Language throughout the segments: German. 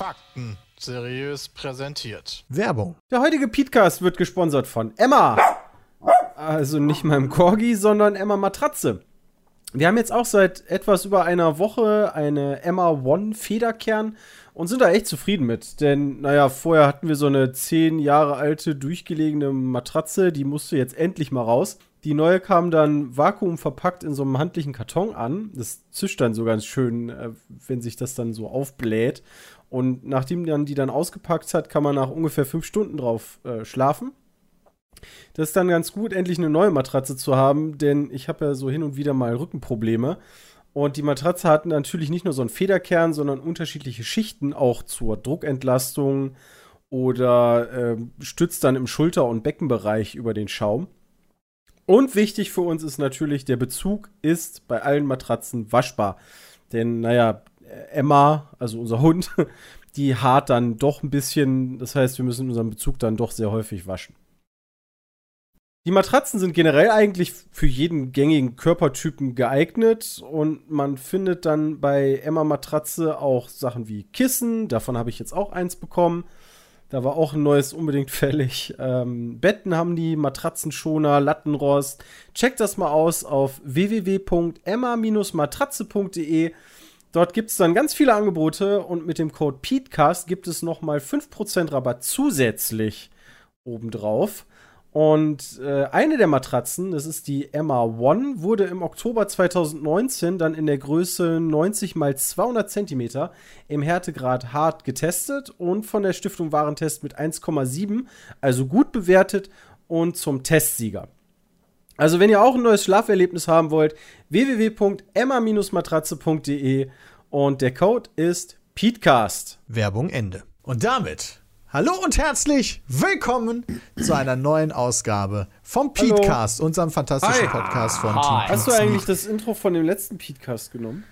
Fakten seriös präsentiert. Werbung. Der heutige Podcast wird gesponsert von Emma. Also nicht meinem Corgi, sondern Emma Matratze. Wir haben jetzt auch seit etwas über einer Woche eine Emma One Federkern und sind da echt zufrieden mit. Denn, naja, vorher hatten wir so eine zehn Jahre alte, durchgelegene Matratze, die musste jetzt endlich mal raus. Die neue kam dann vakuumverpackt in so einem handlichen Karton an. Das zischt dann so ganz schön, äh, wenn sich das dann so aufbläht. Und nachdem man die dann ausgepackt hat, kann man nach ungefähr fünf Stunden drauf äh, schlafen. Das ist dann ganz gut, endlich eine neue Matratze zu haben, denn ich habe ja so hin und wieder mal Rückenprobleme. Und die Matratze hat natürlich nicht nur so einen Federkern, sondern unterschiedliche Schichten, auch zur Druckentlastung oder äh, stützt dann im Schulter- und Beckenbereich über den Schaum. Und wichtig für uns ist natürlich, der Bezug ist bei allen Matratzen waschbar. Denn, naja, Emma, also unser Hund, die hart dann doch ein bisschen. Das heißt, wir müssen unseren Bezug dann doch sehr häufig waschen. Die Matratzen sind generell eigentlich für jeden gängigen Körpertypen geeignet und man findet dann bei Emma Matratze auch Sachen wie Kissen, davon habe ich jetzt auch eins bekommen. Da war auch ein neues unbedingt fällig. Ähm, Betten haben die, Matratzenschoner, Lattenrost. Checkt das mal aus auf www.emma-matratze.de. Dort gibt es dann ganz viele Angebote und mit dem Code PETECAST gibt es nochmal 5% Rabatt zusätzlich obendrauf. Und äh, eine der Matratzen, das ist die Emma One, wurde im Oktober 2019 dann in der Größe 90 x 200 cm im Härtegrad hart getestet und von der Stiftung Warentest mit 1,7, also gut bewertet und zum Testsieger. Also wenn ihr auch ein neues Schlaferlebnis haben wollt, www.emma-matratze.de und der Code ist PETECAST. Werbung Ende. Und damit Hallo und herzlich willkommen zu einer neuen Ausgabe vom. Petecast, unserem fantastischen Podcast von Team Hi. Hast du eigentlich das Intro von dem letzten Petecast genommen?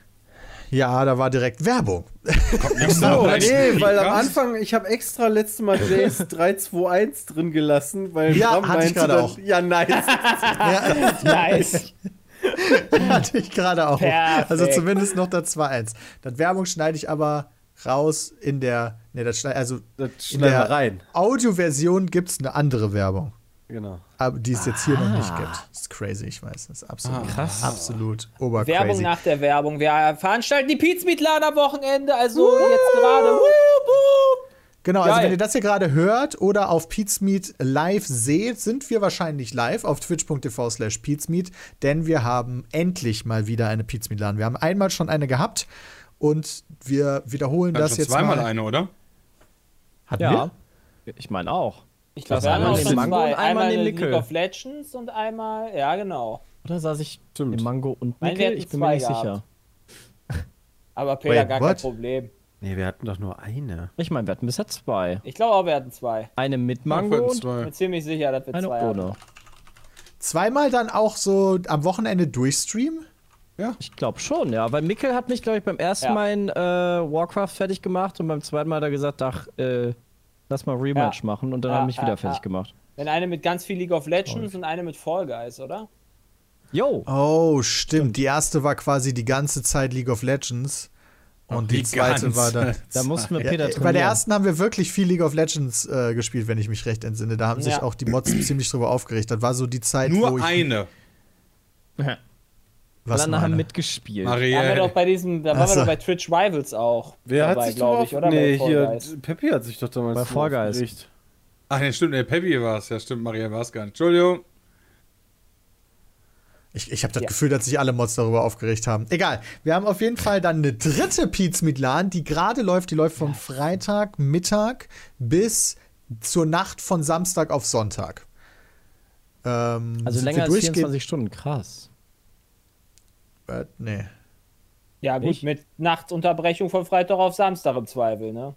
Ja, da war direkt Werbung. Oh, Nein, nee, weil am? Anfang, ich habe extra letztes Mal Jace 321 drin gelassen, weil Ja, Bram hatte ich meinte gerade dann- auch. Ja, nice. Ja, Nice. hatte ich gerade auch. Perfekt. Also zumindest noch das 2-1. Das Werbung schneide ich aber raus in der, nee, das schneide, also Das in der rein. Audioversion gibt es eine andere Werbung. Genau. Aber die es jetzt hier noch nicht Ah. gibt. Das ist crazy, ich weiß. Das ist absolut, Krass. absolut Werbung obercrazy. nach der Werbung. Wir veranstalten die Pizmeatladen am Wochenende, also jetzt gerade. Genau, also Geil. wenn ihr das hier gerade hört oder auf Pizmeet live seht, sind wir wahrscheinlich live auf twitch.tv slash Pizmeet, denn wir haben endlich mal wieder eine Pizmeet-Laden. Wir haben einmal schon eine gehabt und wir wiederholen Dann das schon jetzt zweimal mal. eine, oder? Hatten Ja. Ich meine auch. Ich glaube, wir einmal haben auch den Mango zwei. und einmal Einmal den Nickel. League of Legends und einmal, ja genau. Oder saß ich Stimmt. im Mango und wir Nickel? Ich bin mir nicht gehabt. sicher. Aber Peter, Wait, gar what? kein Problem. Nee, wir hatten doch nur eine. Ich meine, wir hatten bisher zwei. Ich glaube auch, wir hatten zwei. Eine mit Mango wir hatten und zwei. Ich bin ziemlich sicher, dass wir eine zwei ohne. hatten. Zweimal dann auch so am Wochenende durchstreamen? Ich glaube schon, ja. Weil Mickel hat mich, glaube ich, beim ersten Ja. Mal in äh, Warcraft fertig gemacht und beim zweiten Mal hat er gesagt, ach, äh, lass mal Rematch Ja. machen und dann Ja, haben mich wieder ja, fertig ja. gemacht. Wenn eine mit ganz viel League of Legends und eine mit Fall Guys, oder? Yo! Oh, stimmt. Die erste war quasi die ganze Zeit League of Legends. Und die, Die zweite war dann. Da mussten wir Ja, Peter trainieren. bei der ersten haben wir wirklich viel League of Legends äh, gespielt, wenn ich mich recht entsinne. Da haben sich Ja. auch die Mods ziemlich drüber aufgeregt. Das war so die Zeit, wo Nur ich. eine. Was Alle anderen haben mitgespielt. Da waren wir Maria. doch bei diesem, da waren wir doch bei Twitch Rivals auch. Wer hat dabei, sich glaub drauf? ich, oder? Nee, hier. Peppi hat sich doch damals Bei aufgeregt. Ach, nee, stimmt, der Peppy war es. Ja, stimmt, Maria war es gar nicht. Entschuldigung. Ich, ich habe das Ja. Gefühl, dass sich alle Mods darüber aufgeregt haben. Egal. Wir haben auf jeden Fall dann eine dritte Pizza mit LAN, die gerade läuft. Die läuft vom Freitag Mittag bis zur Nacht von Samstag auf Sonntag. Ähm, also länger als durchgehend- 24 Stunden, krass. Äh, nee. Ja, gut, Nicht? mit Nachtunterbrechung von Freitag auf Samstag im Zweifel, ne?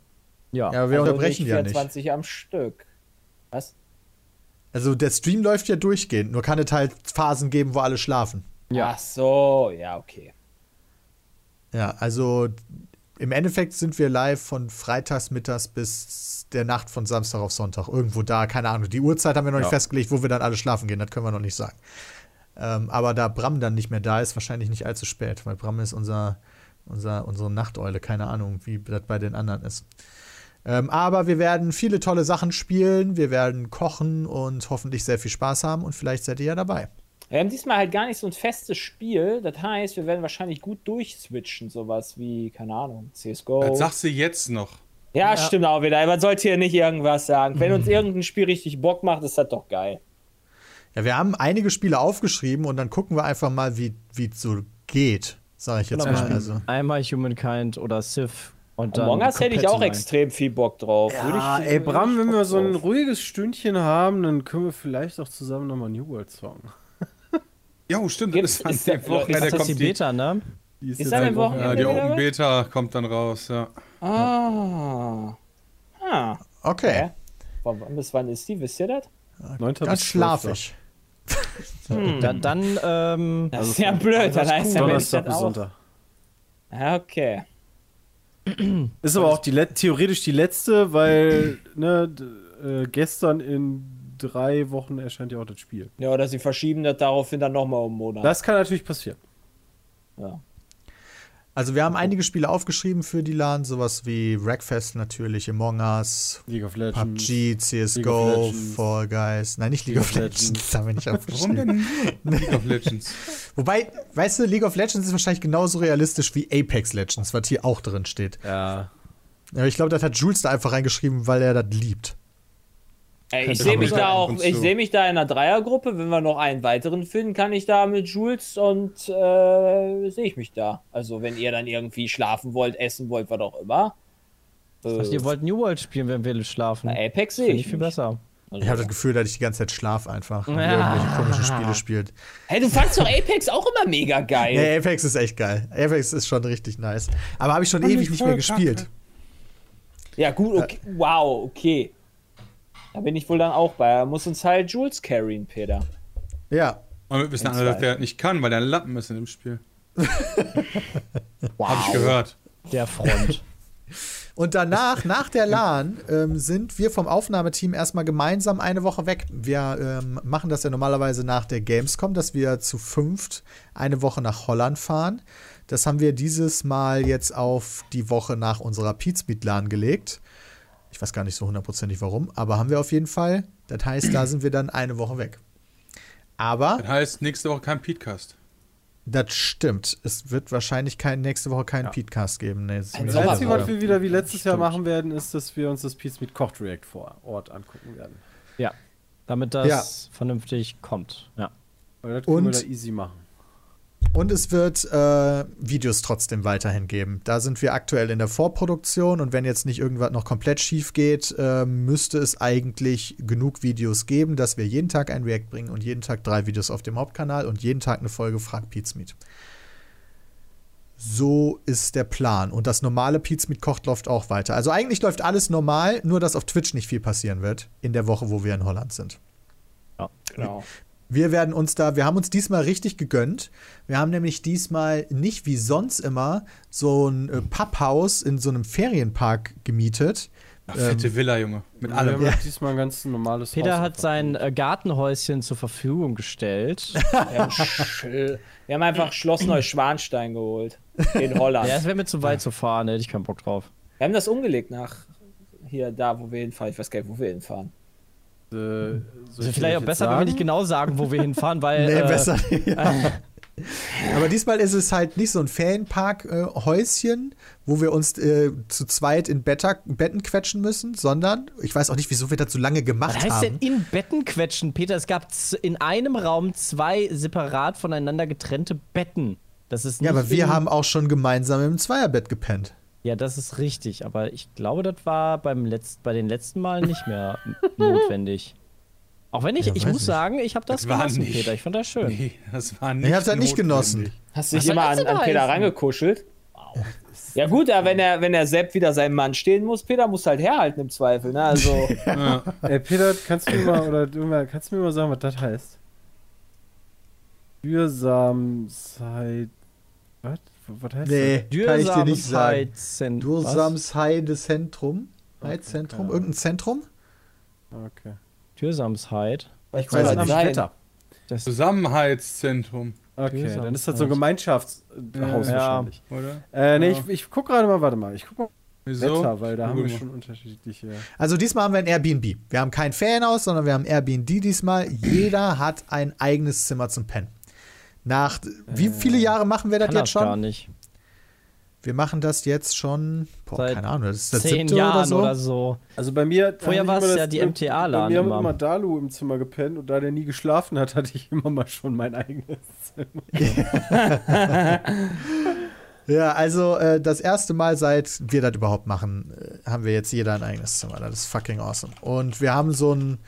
Ja. Ja, aber wir Also unterbrechen ja nicht. 24 am Stück. Was? Also der Stream läuft ja durchgehend, nur kann es halt Phasen geben, wo alle schlafen. Ach so, ja, okay. Ja, also im Endeffekt sind wir live von freitags mittags bis der Nacht von Samstag auf Sonntag. Irgendwo da, keine Ahnung. Die Uhrzeit haben wir noch nicht Ja. festgelegt, wo wir dann alle schlafen gehen. Das können wir noch nicht sagen. Ähm, aber da Bram dann nicht mehr da ist, wahrscheinlich nicht allzu spät, weil Bram ist unser, unser, unsere Nachteule. Keine Ahnung, wie das bei den anderen ist. Ähm, aber wir werden viele tolle Sachen spielen. Wir werden kochen und hoffentlich sehr viel Spaß haben. Und vielleicht seid ihr ja dabei. Wir haben diesmal halt gar nicht so ein festes Spiel. Das heißt, wir werden wahrscheinlich gut durchswitchen. Sowas wie, keine Ahnung, CSGO. Das sagst du jetzt noch. Ja, stimmt auch wieder. Man sollte hier nicht irgendwas sagen. Wenn uns irgendein Spiel richtig Bock macht, ist das doch geil. Ja, wir haben einige Spiele aufgeschrieben und dann gucken wir einfach mal, wie es so geht, sage ich jetzt Genau, mal. Also. Einmal Humankind oder Civ und dann. Among Us hätte ich auch online. extrem viel Bock drauf. Ja, ich, ey, Bram, wenn wir so ein drauf. ruhiges Stündchen haben, dann können wir vielleicht auch zusammen nochmal New World zocken. Ja, stimmt. Gibt's- das ist ist der- die Woche. ist Das ist kommt die Beta, ne? Die Ist ein Wochen- Wochenende? ja, die Open? Beta kommt dann raus, ja. Ah. Ah. Okay? Wann- Bis wann ist die? Wisst ihr das? 9. ganz bis 12.. schlafig. Da, dann, ähm, Das ist ja blöd. Dann heißt ja, Donnerstag das bis. Sonntag. Ja, okay. Ist aber auch die theoretisch die letzte, weil ne, äh, gestern in drei Wochen erscheint ja auch das Spiel. Ja, oder sie verschieben das daraufhin dann nochmal um einen Monat. Das kann natürlich passieren. ja. Also wir haben einige Spiele aufgeschrieben für die LAN, sowas wie Wreckfest natürlich, Among Us, League of Legends. PUBG, League CSGO, Legends. Fall Guys. Nein, nicht League, of Legends. Das haben wir nicht Warum aufgeschrieben. denn League of Legends? Wobei, weißt du, League of Legends ist wahrscheinlich genauso realistisch wie Apex Legends, was hier auch drin steht. Ja. Aber ich glaube, das hat Jules da einfach reingeschrieben, weil er das liebt. Ey, ich sehe mich da auch, und ich so. sehe mich da in einer Dreiergruppe. Wenn wir noch einen weiteren finden, kann ich da mit Jules und äh, sehe ich mich da. Also wenn ihr dann irgendwie schlafen wollt, essen wollt, was auch immer. Äh, ihr wollt New World spielen, wenn wir schlafen. na, Apex sehe Finde ich ich viel mich. besser. Also, Ich habe das Gefühl, dass ich die ganze Zeit schlaf einfach und Ja. irgendwelche komischen Spiele spielt. hey, du fandst doch Apex auch immer mega geil. Nee, Apex ist echt geil. Apex ist schon richtig nice. Aber habe ich schon ewig nicht mehr gespielt. Ja, gut, okay. Wow, okay. Da bin ich wohl dann auch bei. Er muss uns halt Jules carryen, Peter. Ja. Und wir wissen alle, dass der nicht kann, weil der Lappen ist in dem Spiel. Hab ich gehört. Der Front. Und danach, nach der LAN, ähm, sind wir vom Aufnahmeteam erstmal gemeinsam eine Woche weg. Wir ähm, machen das ja normalerweise nach der Gamescom, dass wir zu fünft eine Woche nach Holland fahren. Das haben wir dieses Mal jetzt auf die Woche nach unserer Pizmeet LAN gelegt. Ich weiß gar nicht so hundertprozentig warum, aber haben wir auf jeden Fall. Das heißt, da sind wir dann eine Woche weg. Aber Das heißt, nächste Woche kein Podcast. das stimmt. Es wird wahrscheinlich kein, nächste Woche keinen Petecast geben. Nee, das Das Einzige, was wir wieder wie letztes Jahr machen werden, ist, dass wir uns das Piece mit Kocht React vor Ort angucken werden. ja. Damit das Ja. vernünftig kommt. Ja. Weil das können Und- wir da easy machen. Und es wird äh, Videos trotzdem weiterhin geben. Da sind wir aktuell in der Vorproduktion und wenn jetzt nicht irgendwas noch komplett schief geht, äh, müsste es eigentlich genug Videos geben, dass wir jeden Tag ein React bringen und jeden Tag drei Videos auf dem Hauptkanal und jeden Tag eine Folge Frag Pizmeet. So ist der Plan. Und das normale Pizmeet kocht läuft auch weiter. Also eigentlich läuft alles normal, nur dass auf Twitch nicht viel passieren wird in der Woche, wo wir in Holland sind. Genau. Wir werden uns da, wir haben uns diesmal richtig gegönnt. Wir haben nämlich diesmal nicht wie sonst immer so ein äh, Papphaus in so einem Ferienpark gemietet. Ach, fette Villa, Junge. Mit Wir allem. haben Ja. diesmal ein ganz normales Peter Haus hat sein äh, Gartenhäuschen zur Verfügung gestellt. Wir haben, wir haben einfach Schloss Neuschwanstein geholt. In Holland. ja, es wäre mir zu weit zu fahren, da hätte ich keinen Bock drauf. Wir haben das umgelegt nach hier, da, wo wir hinfahren. Ich weiß gar nicht, wo wir hinfahren. Äh, ich Also vielleicht auch besser, jetzt wenn wir nicht sagen? genau sagen, wo wir hinfahren, weil. Nee, äh, besser. ja. Aber diesmal ist es halt nicht so ein Ferienpark-Häuschen, wo wir uns äh, zu zweit in Betta, Betten quetschen müssen, sondern ich weiß auch nicht, wieso wir das so lange gemacht Was heißt denn haben. in Betten quetschen, Peter? Es gab in einem Raum zwei separat voneinander getrennte Betten. Das ist Ja, aber wir haben auch schon gemeinsam im Zweierbett gepennt. Ja, das ist richtig, aber ich glaube, das war beim Letzt, bei den letzten Malen nicht mehr notwendig. Auch wenn ich, Ja, ich muss nicht. sagen, ich habe das Das war genossen, nicht. Peter. Ich fand das schön. Nee, das war nicht. Ich hab's halt nicht genossen. Hast du dich immer an, an Peter rangekuschelt? Ja gut, aber wenn er, wenn er Sepp wieder seinem Mann stehen muss, Peter muss halt herhalten im Zweifel, ne? Also, Ey, Peter, kannst du mir mal, oder du mal, kannst du mir mal sagen, was das heißt? Dürsamkeit. Was? Was heißt Nee, kann ich dir nicht sagen. Dursamsheide-Zentrum? Heidzentrum? keine Irgendein Zentrum? das? Okay. Dürsamsheit. was weiß das nicht. Wetter. Das Zusammenhaltszentrum, Okay, dann ist das so ein. Gemeinschaftshaus Ja. wahrscheinlich. oder? Äh, nee, Ja. ich, ich guck gerade mal, warte mal, ich guck mal Wieso? Wetter, weil da haben wir schon unterschiedliche. Also diesmal haben wir ein Airbnb. Wir haben kein Ferienhaus, sondern wir haben Airbnb diesmal. Jeder hat ein eigenes Zimmer zum Pennen. Nach wie viele Jahre machen wir das jetzt das gar schon? nicht. Wir machen das jetzt schon, boah, Seit keine Ahnung, das ist das Zehn Jahren oder so. oder so. Also bei mir. Vorher war es ja die Bei MTA-Laden mir haben immer. immer Dalu im Zimmer gepennt und da der nie geschlafen hat, hatte ich immer mal schon mein eigenes Zimmer. Ja, also äh, das erste Mal, seit wir das überhaupt machen, äh, haben wir jetzt jeder ein eigenes Zimmer. Das ist fucking awesome. Und wir haben so ein,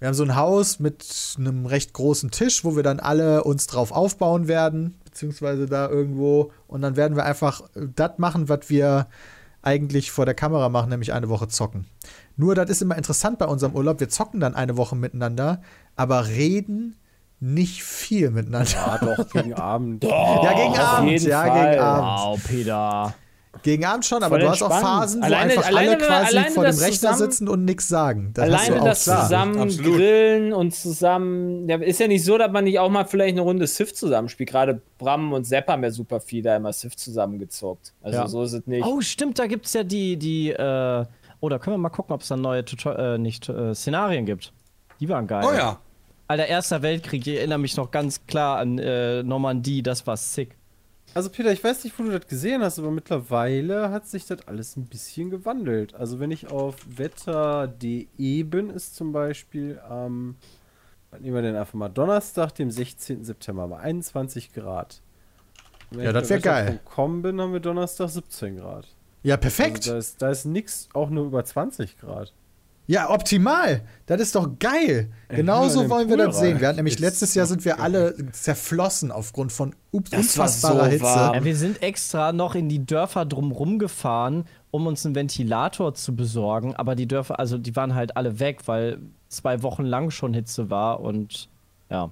wir haben so ein Haus mit einem recht großen Tisch, wo wir dann alle uns drauf aufbauen werden, beziehungsweise da irgendwo. Und dann werden wir einfach das machen, was wir eigentlich vor der Kamera machen, nämlich eine Woche zocken. Nur, das ist immer interessant bei unserem Urlaub. Wir zocken dann eine Woche miteinander, aber reden nicht viel miteinander. Ja, doch, gegen Abend. Ja, gegen auf Abend, jeden ja, Fall. gegen Abend. Wow, Peter. Gegen Abend schon, aber Voll du hast auch entspannt. Phasen, wo Alleine- einfach alleine, alle quasi alleine vor dem Rechner zusammen- sitzen und nichts sagen. Das hast Alleine du auch das klar. zusammen Absolut. grillen und zusammen. Ja, ist ja nicht so, dass man nicht auch mal vielleicht eine Runde Sif zusammenspielt. Gerade Bram und Sepp haben ja super viel da immer Sif zusammengezockt. Also Ja. so ist es nicht. Oh, stimmt, da gibt es ja die, die, äh, oh, da können wir mal gucken, ob es dann neue Tuto äh, nicht, äh, Szenarien gibt. Die waren geil. Oh ja. Alter, Erster Weltkrieg, ich erinnere mich noch ganz klar an äh, Normandie, das war sick. Also Peter, ich weiß nicht, wo du das gesehen hast, aber mittlerweile hat sich das alles ein bisschen gewandelt. Also wenn ich auf wetter.de bin, ist zum Beispiel am, was nehmen wir denn einfach mal, Donnerstag, dem 16. September, mal 21 Grad. Wenn Ja, ich das bei wär geil. wetter.com bin, haben wir Donnerstag 17 Grad. Ja, Also perfekt. da ist, da ist nix auch nur über 20 Grad. Ja, optimal. Das ist doch geil. Genauso wollen wir Pool das sehen. Wir hatten nämlich Ist letztes Jahr sind wir geil. alle zerflossen aufgrund von unfassbarer so Hitze. Ja, wir sind extra noch in die Dörfer drumrum gefahren, um uns einen Ventilator zu besorgen, aber die Dörfer, also die waren halt alle weg, weil zwei Wochen lang schon Hitze war und ja,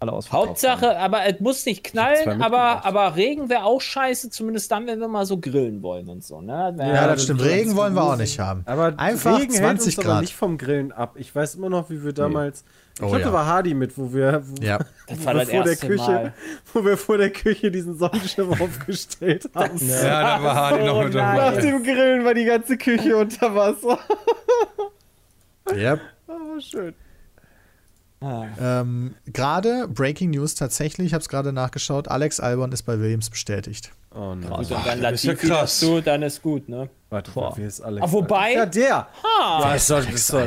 alle ausverkauft Hauptsache, waren. aber es muss nicht knallen, aber, aber Regen wäre auch scheiße, zumindest dann, wenn wir mal so grillen wollen und so. Ne? Ja, Ja, das stimmt. Regen wollen wir auch nicht haben. Aber Einfach Regen 20 hält uns aber Grad. nicht vom Grillen ab. Ich weiß immer noch, wie wir damals. Ich Oh glaube, ja. da war Hardy mit, wo wir, wo, Ja. Wo wir vor der Küche, Mal. wo wir vor der Küche diesen Sonnenschirm aufgestellt haben. Ja, da war Hardy noch mit Nach dabei. dem Grillen war die ganze Küche unter Wasser. Yep. Aber schön. Ähm, gerade Breaking News tatsächlich, ich habe es gerade nachgeschaut, Alex Albon ist bei Williams bestätigt. Oh nein. Gut, und dann das ist ja Latifi krass. dazu, dann ist gut, ne? Warte, Boah. wer ist Alex? Ah, wobei- Ja, der. Ah, Ja, ist doch, ist doch,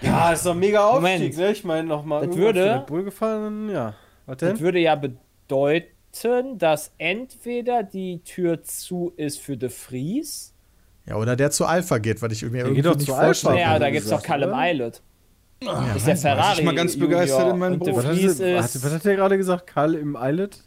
ja, ist doch mega Aufstieg, Moment. ne? Ich meine, nochmal Das würde- Bull gefahren, ja. Was das denn? würde ja bedeuten, dass entweder die Tür zu ist für De Vries. Ja, oder der zu Alpha geht, weil ich mir irgendwie geht doch nicht vorstelle. Hat da gibt es doch Callum oder? Islet. ist der Ferrari. ich mal ganz begeistert Junior in De Beruf. Was er- was, was hat der gerade gesagt? Karl im Islet?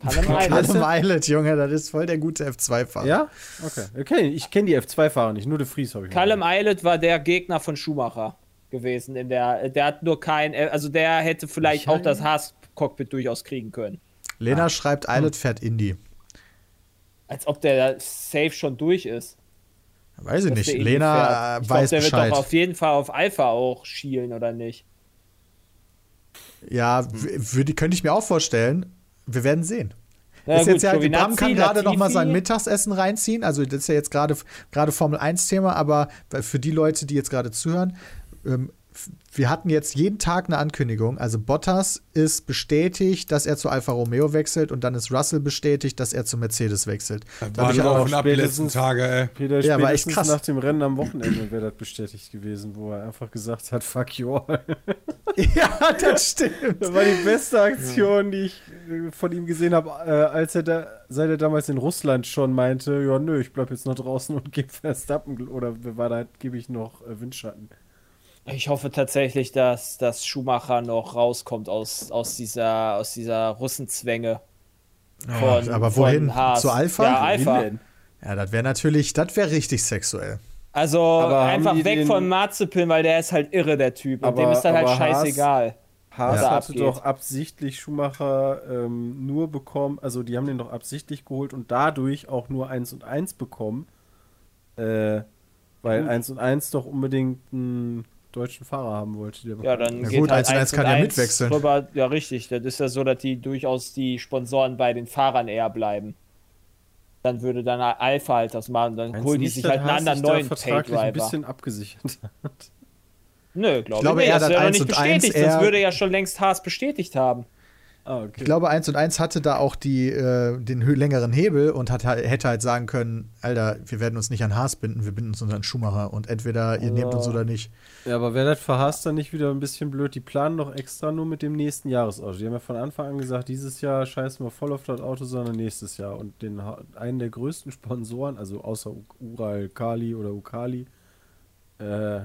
Callum Islet. Junge, das ist voll der gute F2-Fahrer. Ja? Okay. okay. Ich kenne die F2-Fahrer nicht, nur De Vries habe ich. Callum Islet war der Gegner von Schumacher gewesen. In der, der hat nur kein, also der hätte vielleicht auch das Haas-Cockpit durchaus kriegen können. Lena schreibt, Islet fährt Indy. Als ob der safe schon durch ist. Weiß ich nicht. der Lena ich glaub, weiß der Bescheid. wird doch auf jeden Fall auf Alpha auch schielen, oder nicht? Ja, würde, könnte ich mir auch vorstellen. Wir werden sehen. Na ist jetzt ja, Giovinazzi, Bram kann gerade noch mal sein Mittagessen reinziehen. Also das ist ja jetzt gerade gerade Formel 1 Thema, aber für die Leute, die jetzt gerade zuhören, ähm, wir hatten jetzt jeden Tag eine Ankündigung. Also Bottas ist bestätigt, dass er zu Alfa Romeo wechselt und dann ist Russell bestätigt, dass er zu Mercedes wechselt. Da Waren ich auch, ab die letzten Tage, ey. Peter, Ja, war echt krass. nach dem Rennen am Wochenende wäre das bestätigt gewesen, wo er einfach gesagt hat, fuck you all. ja, das stimmt. Das war die beste Aktion, die ich äh, von ihm gesehen habe, äh, als er da, seit er damals in Russland schon meinte, ja nö, ich bleib jetzt noch draußen und gebe Verstappen oder wer war da, gebe ich noch äh, Windschatten. Ich hoffe tatsächlich, dass, dass Schumacher noch rauskommt aus, aus dieser, aus dieser Russenzwänge. Von, aber wohin? Von Haas. Zu Alpha? Ja, Alpha. Ja, das wäre natürlich, das wäre richtig sexuell. Also Aber einfach weg den- von Marzipin, weil der ist halt irre, der Typ. Und Aber- dem ist dann halt scheißegal. Haas Ja. hatte doch absichtlich Schumacher ähm, nur bekommen, also die haben den doch absichtlich geholt und dadurch auch nur 1 und 1 bekommen. Äh, weil Gut. 1 und 1 doch unbedingt einen deutschen Fahrer haben wollte. Ja, dann Na geht gut, halt 1 und 1 kann ja 1 mitwechseln. Rüber. Ja, richtig. Das ist ja so, dass die durchaus die Sponsoren bei den Fahrern eher bleiben. Dann würde dann Alpha halt das machen. Dann holen die sich halt einen anderen neuen vertraglich ein Pay-Driver. bisschen abgesichert hat. Nö, glaube glaube ich nicht. Das dass wäre noch 1 nicht und 1 bestätigt. Sonst eher- würde ja schon längst Haas bestätigt haben. Ah, okay. Ich glaube, 1 und 1 hatte da auch die, äh, den längeren Hebel und hat, hätte halt sagen können, Alter, wir werden uns nicht an Haas binden, wir binden uns an Schumacher und entweder ihr nehmt uns oder nicht. Ja, aber wäre das für Haas dann nicht wieder ein bisschen blöd? Die planen doch extra nur mit dem nächsten Jahresauto. Die haben ja von Anfang an gesagt, dieses Jahr scheißen wir voll auf das Auto, sondern nächstes Jahr. Und den einen der größten Sponsoren, also außer Ural Kali oder Ukali, äh,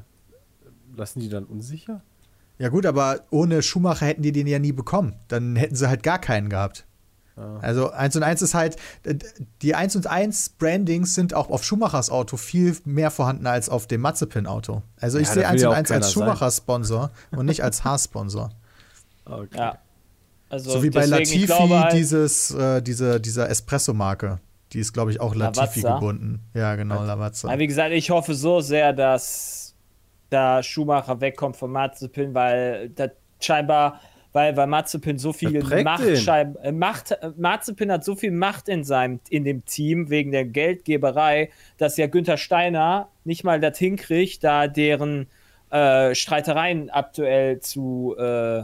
lassen die dann unsicher? Ja gut, aber ohne Schumacher hätten die den ja nie bekommen. Dann hätten sie halt gar keinen gehabt. Ja. Also 1 und 1 ist halt, äh, die 1 und 1 Brandings sind auch auf Schumachers Auto viel mehr vorhanden als auf dem Mazepin-Auto. Also ich Ja, sehe das 1 will ja und auch 1 keiner als Schumacher-Sponsor und nicht als Haas-Sponsor. Okay. Ja. Also so wie bei ich Latifi halt, dieses, äh, diese, dieser Espresso-Marke. Die ist, glaube ich, auch Latifi Lavazza? gebunden. Ja, genau, Lavazza. Aber wie gesagt, ich hoffe so sehr, dass da Schumacher wegkommt von Mazepin, weil das scheinbar, weil, weil Mazepin so viel Macht, schein- äh, Macht, äh, Mazepin hat so viel Macht in seinem, in dem Team wegen der Geldgeberei, dass ja Günther Steiner nicht mal das hinkriegt, da deren äh, Streitereien aktuell zu äh,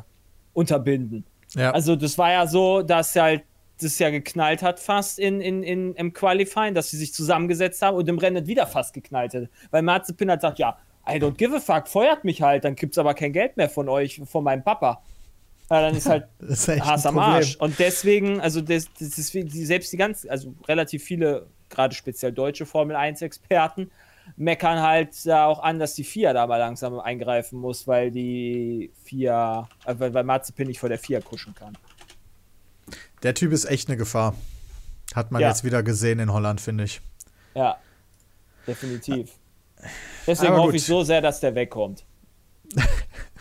unterbinden. ja. Also das war ja so, dass halt das ja geknallt hat fast in, in, in, im Qualifying, dass sie sich zusammengesetzt haben und im Rennen wieder fast geknallt hat. Weil Mazepin hat gesagt, ja, I don't give a fuck, feuert mich halt, dann gibt's aber kein Geld mehr von euch, von meinem Papa. Ja, dann ist halt ist ein am. Arsch. Und deswegen, also das, das ist selbst die ganzen, also relativ viele, gerade speziell deutsche Formel 1-Experten, meckern halt da auch an, dass die FIA da mal langsam eingreifen muss, weil die FIA, äh, weil, weil Mazepin nicht vor der FIA kuschen kann. Der Typ ist echt eine Gefahr. Hat man Ja. jetzt wieder gesehen in Holland, finde ich. Ja, definitiv. Deswegen Aber hoffe gut. ich so sehr, dass der wegkommt.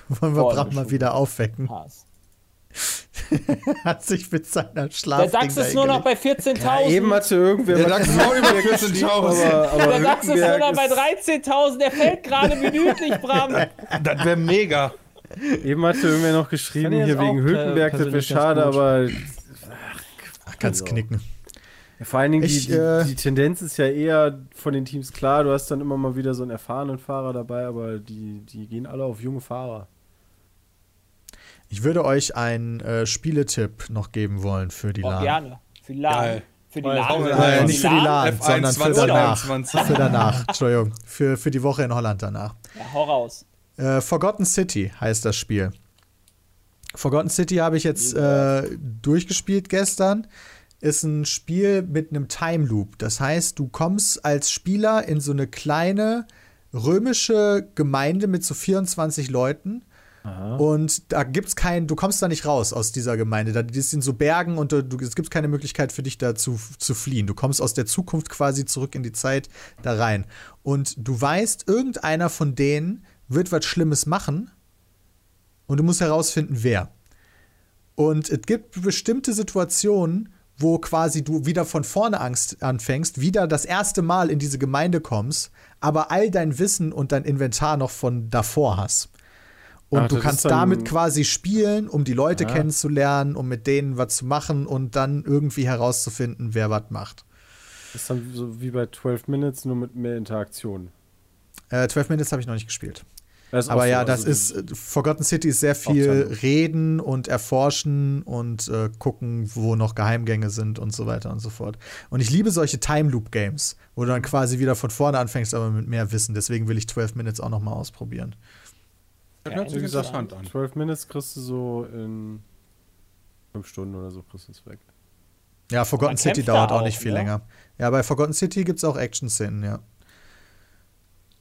Wollen wir Bram mal wieder aufwecken? Haas. Hat sich mit seiner Der Schlaf. DAX ist nur noch bei 14.000. Eben hatte irgendwer. Der mal DAX ist auch über Hülkenberg 14.000. geschrieben, Aber, aber der DAX ist nur noch bei 13.000. Der fällt gerade minütlich, Bram. Das wäre mega. Eben hatte irgendwer noch geschrieben, hier wegen äh, Hülkenberg, das wäre schade, aber Ach, kannst Also. knicken. Vor allen Dingen Ich, die, die, äh, die Tendenz ist ja eher von den Teams klar, du hast dann immer mal wieder so einen erfahrenen Fahrer dabei, aber die, die gehen alle auf junge Fahrer. Ich würde euch einen äh, Spieletipp noch geben wollen für die Oh, LAN. gerne. Für die LAN. Geil. Für die LAN. Nicht für die LAN, F1 sondern für 20, danach. 21. Für danach, Entschuldigung. Für, für die Woche in Holland danach. Ja, hau raus. Äh, Forgotten City heißt das Spiel. Forgotten City habe ich jetzt äh, durchgespielt gestern. Ist ein Spiel mit einem Time Loop. Das heißt, du kommst als Spieler in so eine kleine römische Gemeinde mit so 24 Leuten. Und da gibt's keinen, du kommst da nicht raus aus dieser Gemeinde. Da, die sind so Bergen und du, du, es gibt keine Möglichkeit für dich da zu, zu fliehen. Du kommst aus der Zukunft quasi zurück in die Zeit da rein. Und du weißt, irgendeiner von denen wird was Schlimmes machen und du musst herausfinden, wer. Und es gibt bestimmte Situationen, wo quasi du wieder von vorne Angst anfängst, wieder das erste Mal in diese Gemeinde kommst, aber all dein Wissen und dein Inventar noch von davor hast. Und Ach, du kannst damit quasi spielen, um die Leute Ah. kennenzulernen, um mit denen was zu machen und dann irgendwie herauszufinden, wer was macht. Das ist dann so wie bei 12 Minutes, nur mit mehr Interaktion. Äh, 12 Minutes habe ich noch nicht gespielt. Aber so, ja, das also ist, äh, Forgotten City ist sehr viel reden und erforschen und äh, gucken, wo noch Geheimgänge sind und so weiter und so fort. Und ich liebe solche Time Loop Games, wo du dann quasi wieder von vorne anfängst, aber mit mehr Wissen. Deswegen will ich 12 Minutes auch noch mal ausprobieren. Ja, sich interessant. interessant an. 12 Minutes kriegst du so in 5 Stunden oder so kriegst du es weg. Ja, Forgotten City dauert da auch auch, nicht viel ne? länger. Ja, bei Forgotten City gibt es auch Action-Szenen, ja.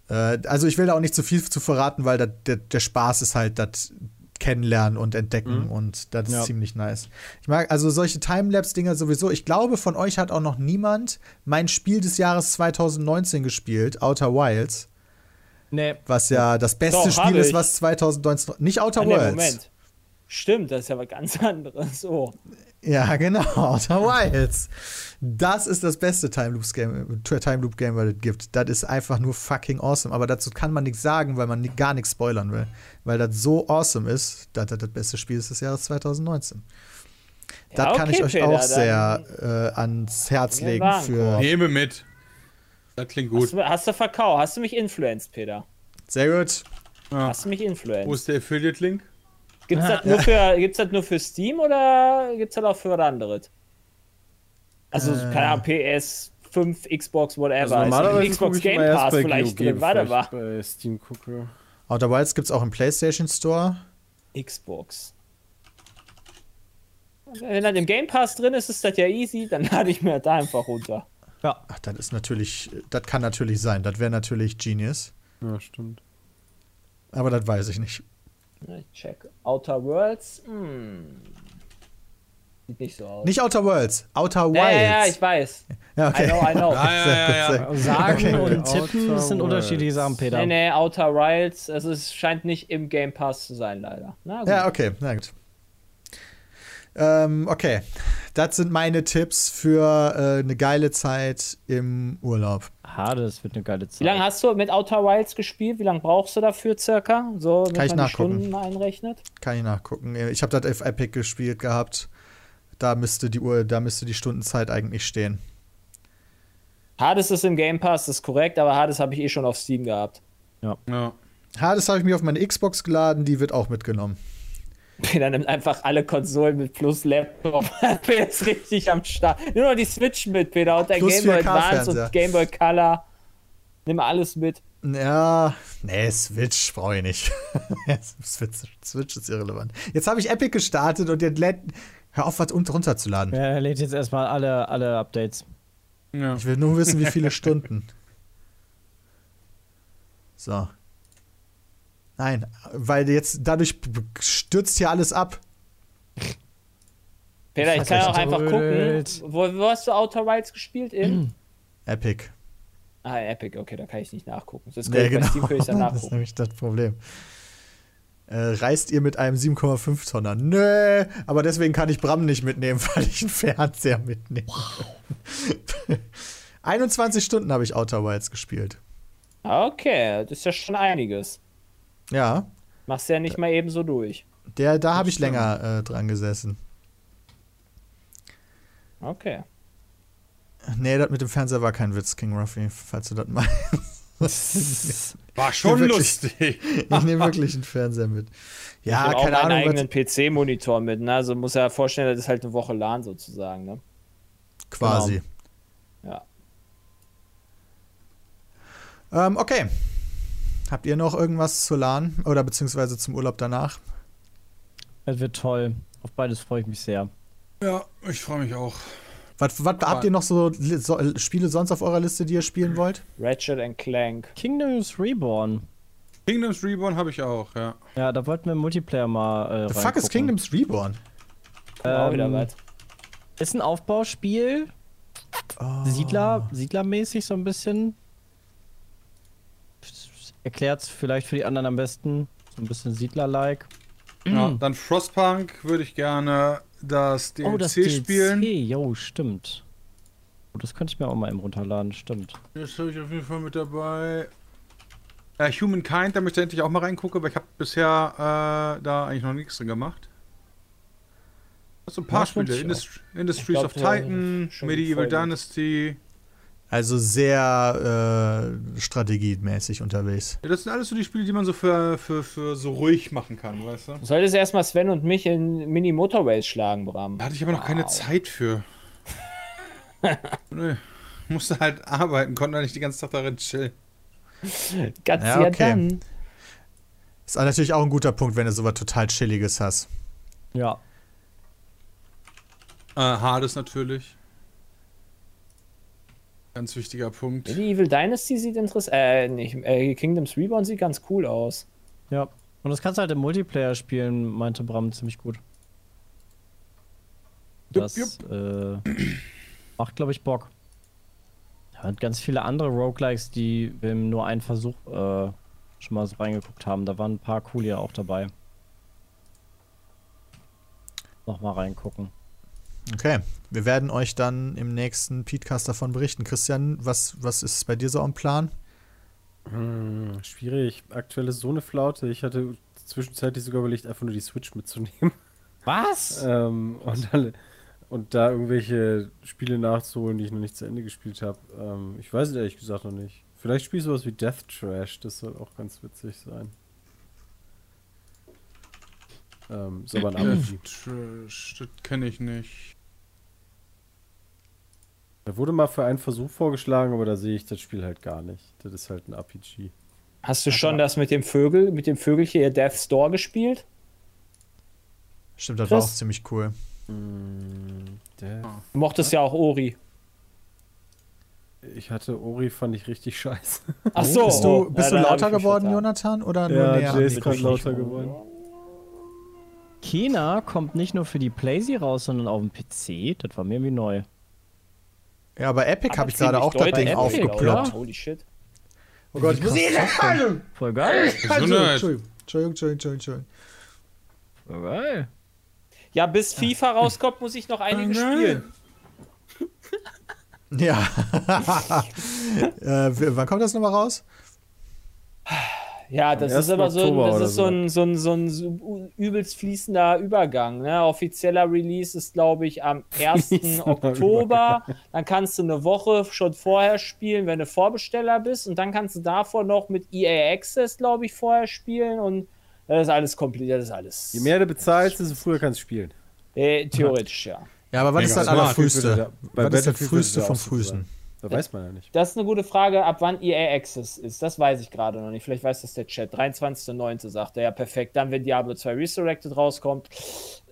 Äh, also ich will da auch nicht zu viel zu verraten, weil da, der, der Spaß ist halt das kennenlernen und entdecken und das ist Ja. ziemlich nice. Ich mag also solche Timelapse-Dinger sowieso. Ich glaube, von euch hat auch noch niemand mein Spiel des Jahres 2019 gespielt, Outer Wilds, Nee, was ja das beste Doch, Spiel ist, was 2019 nicht Outer Ah, nee, Worlds. Moment. Stimmt, das ist ja was ganz anderes. Oh. Ja, genau, Outer Wilds. Das ist das beste Time Loop Game, Time Loop Game, was es gibt. Das ist einfach nur fucking awesome. Aber dazu kann man nichts sagen, weil man gar nichts spoilern will. Weil das so awesome ist, dass das das beste Spiel ist des Jahres 2019. Ja, das kann okay, ich euch Peter, auch sehr äh, ans Herz Ja, legen. Für Nehme mit. Das klingt gut. Hast du, hast du verkauft? Hast du mich influenced, Peter? sehr gut. Hast du mich Wo influenced? ist der Affiliate-Link? Gibt's das, nur für, gibt's das nur für Steam oder gibt's das auch für was anderes? Also, Äh. keine Ahnung, PS, 5, Xbox, whatever. Also Ist im normalerweise Xbox gucke ich Game Pass bei vielleicht drin. Warte mal. bei Steam gucke. Outer Wilds gibt es auch im PlayStation Store. Xbox. Wenn das im Game Pass drin ist, ist das ja easy, dann lade ich mir das da einfach runter. ja. Ach, das ist natürlich, das kann natürlich sein. Das wäre natürlich Genius. Ja, stimmt. Aber das weiß ich nicht. Ich check. Outer Worlds? Hm. Sieht nicht so aus. Nicht Outer Worlds, Outer Wilds. ja, ja, ja, ich weiß. Ja, okay. I know, I know. Ah, ja, ja, Sagen Okay, und tippen Outer sind unterschiedliche Sachen, Peter. Nee, nee, Outer Wilds, also es scheint nicht im Game Pass zu sein, leider. Na gut. Ja, okay, na gut. Ähm, okay, das sind meine Tipps für äh, eine geile Zeit im Urlaub. Hades wird eine geile Zeit. Wie lange hast du mit Outer Wilds gespielt? Wie lange brauchst du dafür circa? So, damit Kann ich die nachgucken. Stunden einrechnet? Kann ich nachgucken. Ich habe das auf Epic gespielt gehabt. Da müsste die Uhr, da müsste die Stundenzeit eigentlich stehen. Hades ist im Game Pass, das ist korrekt, aber Hades habe ich eh schon auf Steam gehabt. Ja. Hades habe ich mir auf meine Xbox geladen, die wird auch mitgenommen. Peter nimmt einfach alle Konsolen mit plus Laptop. Peter ist richtig am Start. Nur noch die Switch mit, Peter. Und der Plus Game Boy 4K Advance und Game Boy Color. Nimm alles mit. Ja, nee, Switch brauche ich nicht. Switch, Switch ist irrelevant. Jetzt habe ich Epic gestartet und jetzt lädt. Hör auf, was un- runterzuladen. Ja, er lädt jetzt erstmal alle, alle Updates. ja. Ich will nur wissen, wie viele Stunden. So. Nein, weil jetzt dadurch stürzt hier alles ab. Peter, ich kann auch einfach gucken. Verdrödelt. Wo, wo hast du Outer Wilds gespielt? In? Epic. ah, Epic, okay, da kann ich nicht nachgucken. Das Ja, kann genau. dann Das ist nachgucken. nämlich das Problem. Äh, reist ihr mit einem 7,5 Tonner? Nö, aber deswegen kann ich Bram nicht mitnehmen, weil ich einen Fernseher mitnehme. 21 Stunden habe ich Outer Wilds gespielt. Ah, Okay, das ist ja schon einiges. Ja, Machst ja nicht mal eben so durch. der, da habe ich länger äh, dran gesessen. Okay. Nee, das mit dem Fernseher war kein Witz, King Ruffy, falls du das meinst. War schon wirklich. lustig. Ich nehme wirklich einen Fernseher mit. ich Ja, auch keine meinen Ahnung. eigenen PC-Monitor mit, ne? Also muss ja vorstellen, das ist halt eine Woche LAN sozusagen, ne? Quasi. Ja. Ähm, okay. Habt ihr noch irgendwas zu LAN oder beziehungsweise zum Urlaub danach? Es wird toll. Auf beides freue ich mich sehr. Ja, ich freue mich auch. Was, was habt ihr noch so, so Spiele sonst auf eurer Liste, die ihr spielen wollt? Ratchet and Clank. Kingdoms Reborn. Kingdoms Reborn habe ich auch, ja. Ja, da wollten wir im Multiplayer mal. Äh, The fuck is. Kingdoms Reborn? Auch wieder Ähm, was. Ist ein Aufbauspiel. Oh. Siedler, Siedlermäßig so ein bisschen. Erklärt's vielleicht für die anderen am besten. So ein bisschen Siedler-like. ja. Dann Frostpunk würde ich gerne das DLC Oh, das spielen. DLC, jo, stimmt. Oh, das könnte ich mir auch mal eben runterladen, stimmt. Das habe ich auf jeden Fall mit dabei. Äh, Humankind, da möchte ich endlich auch mal reingucken, weil ich habe bisher äh, da eigentlich noch nichts drin gemacht. So ein paar. Spiele. Indust Industries glaub, of Titan, Medieval. Dynasty. Also sehr äh, strategiemäßig unterwegs. Ja, das sind alles so die Spiele, die man so für, für, für so ruhig machen kann, weißt du? Du solltest erstmal Sven und mich in Mini Motorways schlagen, Bram. Da hatte ich aber noch keine Wow. Zeit für. Nö. Musste halt arbeiten, konnte nicht die ganze Zeit darin chillen. Ganz Ja, ja, okay. dann. Ist natürlich auch ein guter Punkt, wenn du sowas total Chilliges hast. Ja. Äh, Hades natürlich. Ganz wichtiger Punkt. Medieval Dynasty sieht interessant. Äh, nicht. Äh, Kingdoms Reborn sieht ganz cool aus. Ja. Und das kannst du halt im Multiplayer spielen, meinte Bram ziemlich gut. Das Äh, macht, glaube ich, Bock. Ja, und ganz viele andere Roguelikes, die wir im nur einen Versuch äh, schon mal so reingeguckt haben. Da waren ein paar coole ja auch dabei. Nochmal reingucken. Okay, wir werden euch dann im nächsten Podcast davon berichten. Christian, was, was ist bei dir so am Plan? Hm, schwierig. Aktuell ist so eine Flaute. Ich hatte zwischenzeitlich sogar überlegt, einfach nur die Switch mitzunehmen. Was? ähm, und, dann, und da irgendwelche Spiele nachzuholen, die ich noch nicht zu Ende gespielt habe. Ähm, ich weiß es ehrlich gesagt noch nicht. Vielleicht spielst du was wie Death Trash. Das soll auch ganz witzig sein. Ähm, ist aber ein. Trash, das kenne ich nicht. Da wurde mal für einen Versuch vorgeschlagen, aber da sehe ich das Spiel halt gar nicht. Das ist halt ein RPG. Hast du schon das mit dem Vögel, mit dem Vögelchen ihr Death Store gespielt? Stimmt, das war Chris? auch ziemlich cool. Mm, Du mochtest ja auch Ori. ich hatte Ori, fand ich richtig scheiße. Ach so. Bist du, bist ja, du lauter geworden. Jonathan? Oder nur Ja, näher Jace mich? kommt lauter geworden. Kena kommt nicht nur für die PlayStation raus, sondern auf dem PC. Das war mir irgendwie neu. Ja, bei Epic Aber habe ich gerade auch das Ding Epic, aufgeploppt. oder? Holy shit. Oh Gott, ich muss Voll geil. Gesundheit. Entschuldigung, Entschuldigung, Entschuldigung, Entschuldigung. Voll geil. Ja, bis FIFA rauskommt, muss ich noch einige spielen. Ja. äh, wann kommt das nochmal raus? Ja, das ist 1. aber so ein, das ist so ein, so ein, so ein übelst fließender Übergang. Ne? Offizieller Release ist, glaube ich, am 1. Fließender Oktober. Dann kannst du eine Woche schon vorher spielen, wenn du Vorbesteller bist. Und dann kannst du davor noch mit EA Access, glaube ich, vorher spielen. Und das ist alles komplett. Das ist alles. Je mehr du bezahlst, desto früher kannst du spielen. Äh, theoretisch, ja. Ja, aber wann Mega ist das allerfrühste? Bei Wann ist das früheste es vom frühesten? Da weiß man ja nicht. Das ist eine gute Frage, ab wann EA Access ist. Das weiß ich gerade noch nicht. Vielleicht weiß das der Chat. 23.09. sagt er. Ja, perfekt. Dann, wenn Diablo 2 Resurrected rauskommt.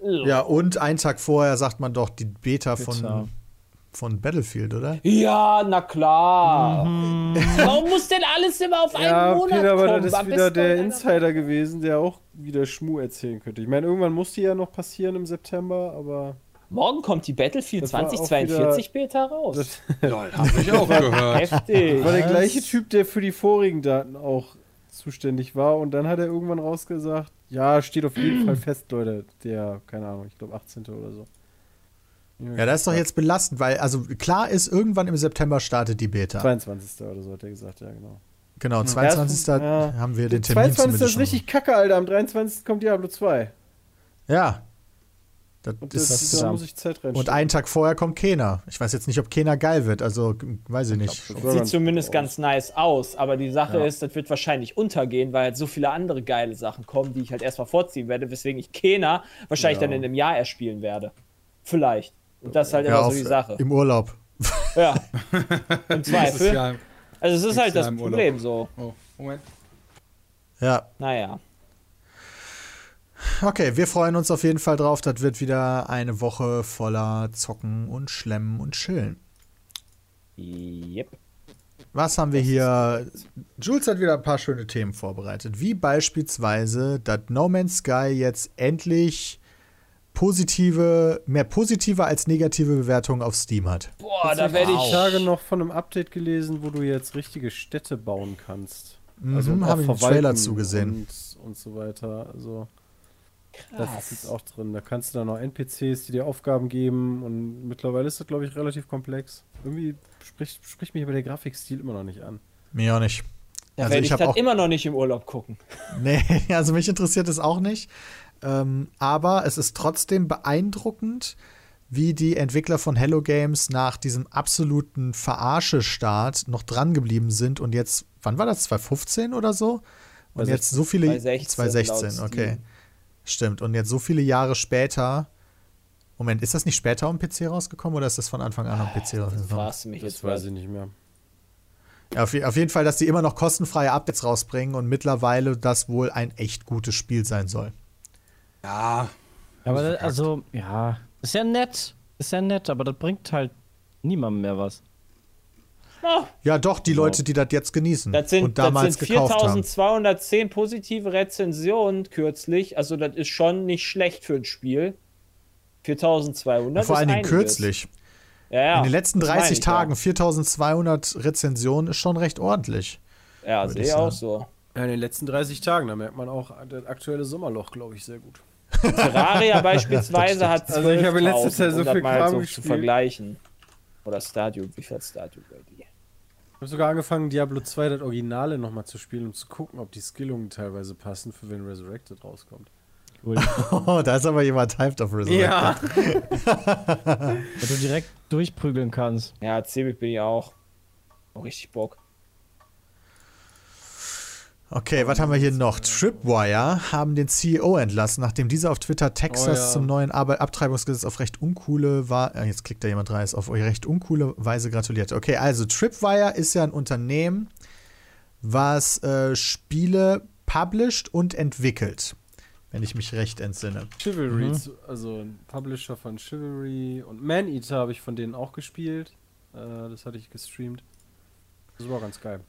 Ja, und einen Tag vorher sagt man doch die Beta Beta. von, von Battlefield, oder? Ja, na klar. Warum muss denn alles immer auf einen Ja, Monat Peter, aber kommen? das ist wieder der Insider gewesen, der auch wieder Schmu erzählen könnte. Ich meine, irgendwann muss die ja noch passieren im September, aber Morgen kommt die Battlefield Das war auch 2042 Beta raus. das Lol, hab ich auch gehört. Heftig. war der gleiche Typ, der für die vorigen Daten auch zuständig war. Und dann hat er irgendwann rausgesagt, ja, steht auf jeden Fall fest, Leute. Der, keine Ahnung, ich glaube 18. oder so. Ja, das ist doch jetzt belastend, weil, also klar ist, irgendwann im September startet die Beta. 22. oder so hat er gesagt, ja, genau. Genau, 22. Ja. haben wir den Termin 22. ist richtig kacke, Alter. Am 23. kommt Diablo 2. Ja. Das Und das, ist, da muss ich Zeit reinstecken. und einen Tag vorher kommt Kena. Ich weiß jetzt nicht, ob Kena geil wird, also weiß ich nicht. schon. Sieht zumindest ganz nice aus, aber die Sache Ja. ist, das wird wahrscheinlich untergehen, weil halt so viele andere geile Sachen kommen, die ich halt erstmal vorziehen werde, weswegen ich Kena wahrscheinlich Ja. dann in einem Jahr erspielen werde. Vielleicht. Und das ist halt Ja, immer auf, so die Sache. Im Urlaub. Ja. Im Zweifel. Also es ist halt das. Problem so. Oh, Moment. Ja. Naja. Okay, wir freuen uns auf jeden Fall drauf. Das wird wieder eine Woche voller Zocken und Schlemmen und Chillen. Yep. Was haben wir hier? Jules hat wieder ein paar schöne Themen vorbereitet, wie beispielsweise, dass No Man's Sky jetzt endlich positive, mehr positive als negative Bewertungen auf Steam hat. Boah, da werde Ich. Tage noch von einem Update gelesen, wo du jetzt richtige Städte bauen kannst. Also Mhm, habe ich einen Trailer zugesehen. Und, und so weiter. Also, das ist jetzt Krass. auch drin. Da kannst du dann noch NPCs, die dir Aufgaben geben. Und mittlerweile ist das, glaube ich, relativ komplex. Irgendwie spricht, spricht mich aber der Grafikstil immer noch nicht an. Mir auch nicht. Da Also werde ich ich, hab das auch- immer noch nicht im Urlaub gucken. Nee, also mich interessiert es auch nicht. Ähm, aber es ist trotzdem beeindruckend, wie die Entwickler von Hello Games nach diesem absoluten Verarsche-Start noch dran geblieben sind und jetzt, wann war das? 2015 oder so? Und Bei jetzt so viele. 2016 2016, laut okay. Steam. Stimmt. Und jetzt so viele Jahre später. Moment, ist das nicht später am PC rausgekommen oder ist das von Anfang an am PC rausgekommen? Fragst du mich Das jetzt weiß was? ich nicht mehr. Ja, auf, auf jeden Fall, dass die immer noch kostenfreie Updates rausbringen und mittlerweile das wohl ein echt gutes Spiel sein soll. Ja. Aber Also das, also, ja, ist ja nett. Ist ja nett, aber das bringt halt niemandem mehr was. Oh, Ja, doch, die Leute, die das jetzt genießen das sind, und damals das sind gekauft haben. 4210 positive Rezensionen kürzlich. Also, das ist schon nicht schlecht für ein Spiel. 4200. Vor ist allen Dingen kürzlich. Ja, ja. In den letzten das meine 30 ich Tagen 4200 Rezensionen ist schon recht ordentlich. Ja, ja sehe ich auch so. Ja, in den letzten 30 Tagen, da merkt man auch das aktuelle Sommerloch, glaube ich, sehr gut. Terraria beispielsweise hat Also ich habe in letzter 12.000, Zeit so viel mal Kram so zu vergleichen. Oder Stadio, wie viel Stadio Ready? Ich habe sogar angefangen, Diablo 2, das Originale, nochmal zu spielen, um zu gucken, ob die Skillungen teilweise passen, für wenn Resurrected rauskommt. Oh, da ist aber jemand hyped auf Resurrected. Dass du direkt durchprügeln kannst. Ja, Cebit bin ich auch. Auch richtig Bock. Okay, was haben wir hier noch? Tripwire haben den CEO entlassen, nachdem dieser auf Twitter Texas Oh ja. zum neuen Arbeit Abtreibungsgesetz auf recht uncoole war. Äh, jetzt klickt da jemand rein, ist auf recht uncoole Weise gratuliert. Okay, also Tripwire ist ja ein Unternehmen, was äh, Spiele published und entwickelt. Wenn ich mich recht entsinne. Chivalry, Mhm. also ein Publisher von Chivalry und Maneater habe ich von denen auch gespielt. Äh, das hatte ich gestreamt. Das war ganz geil.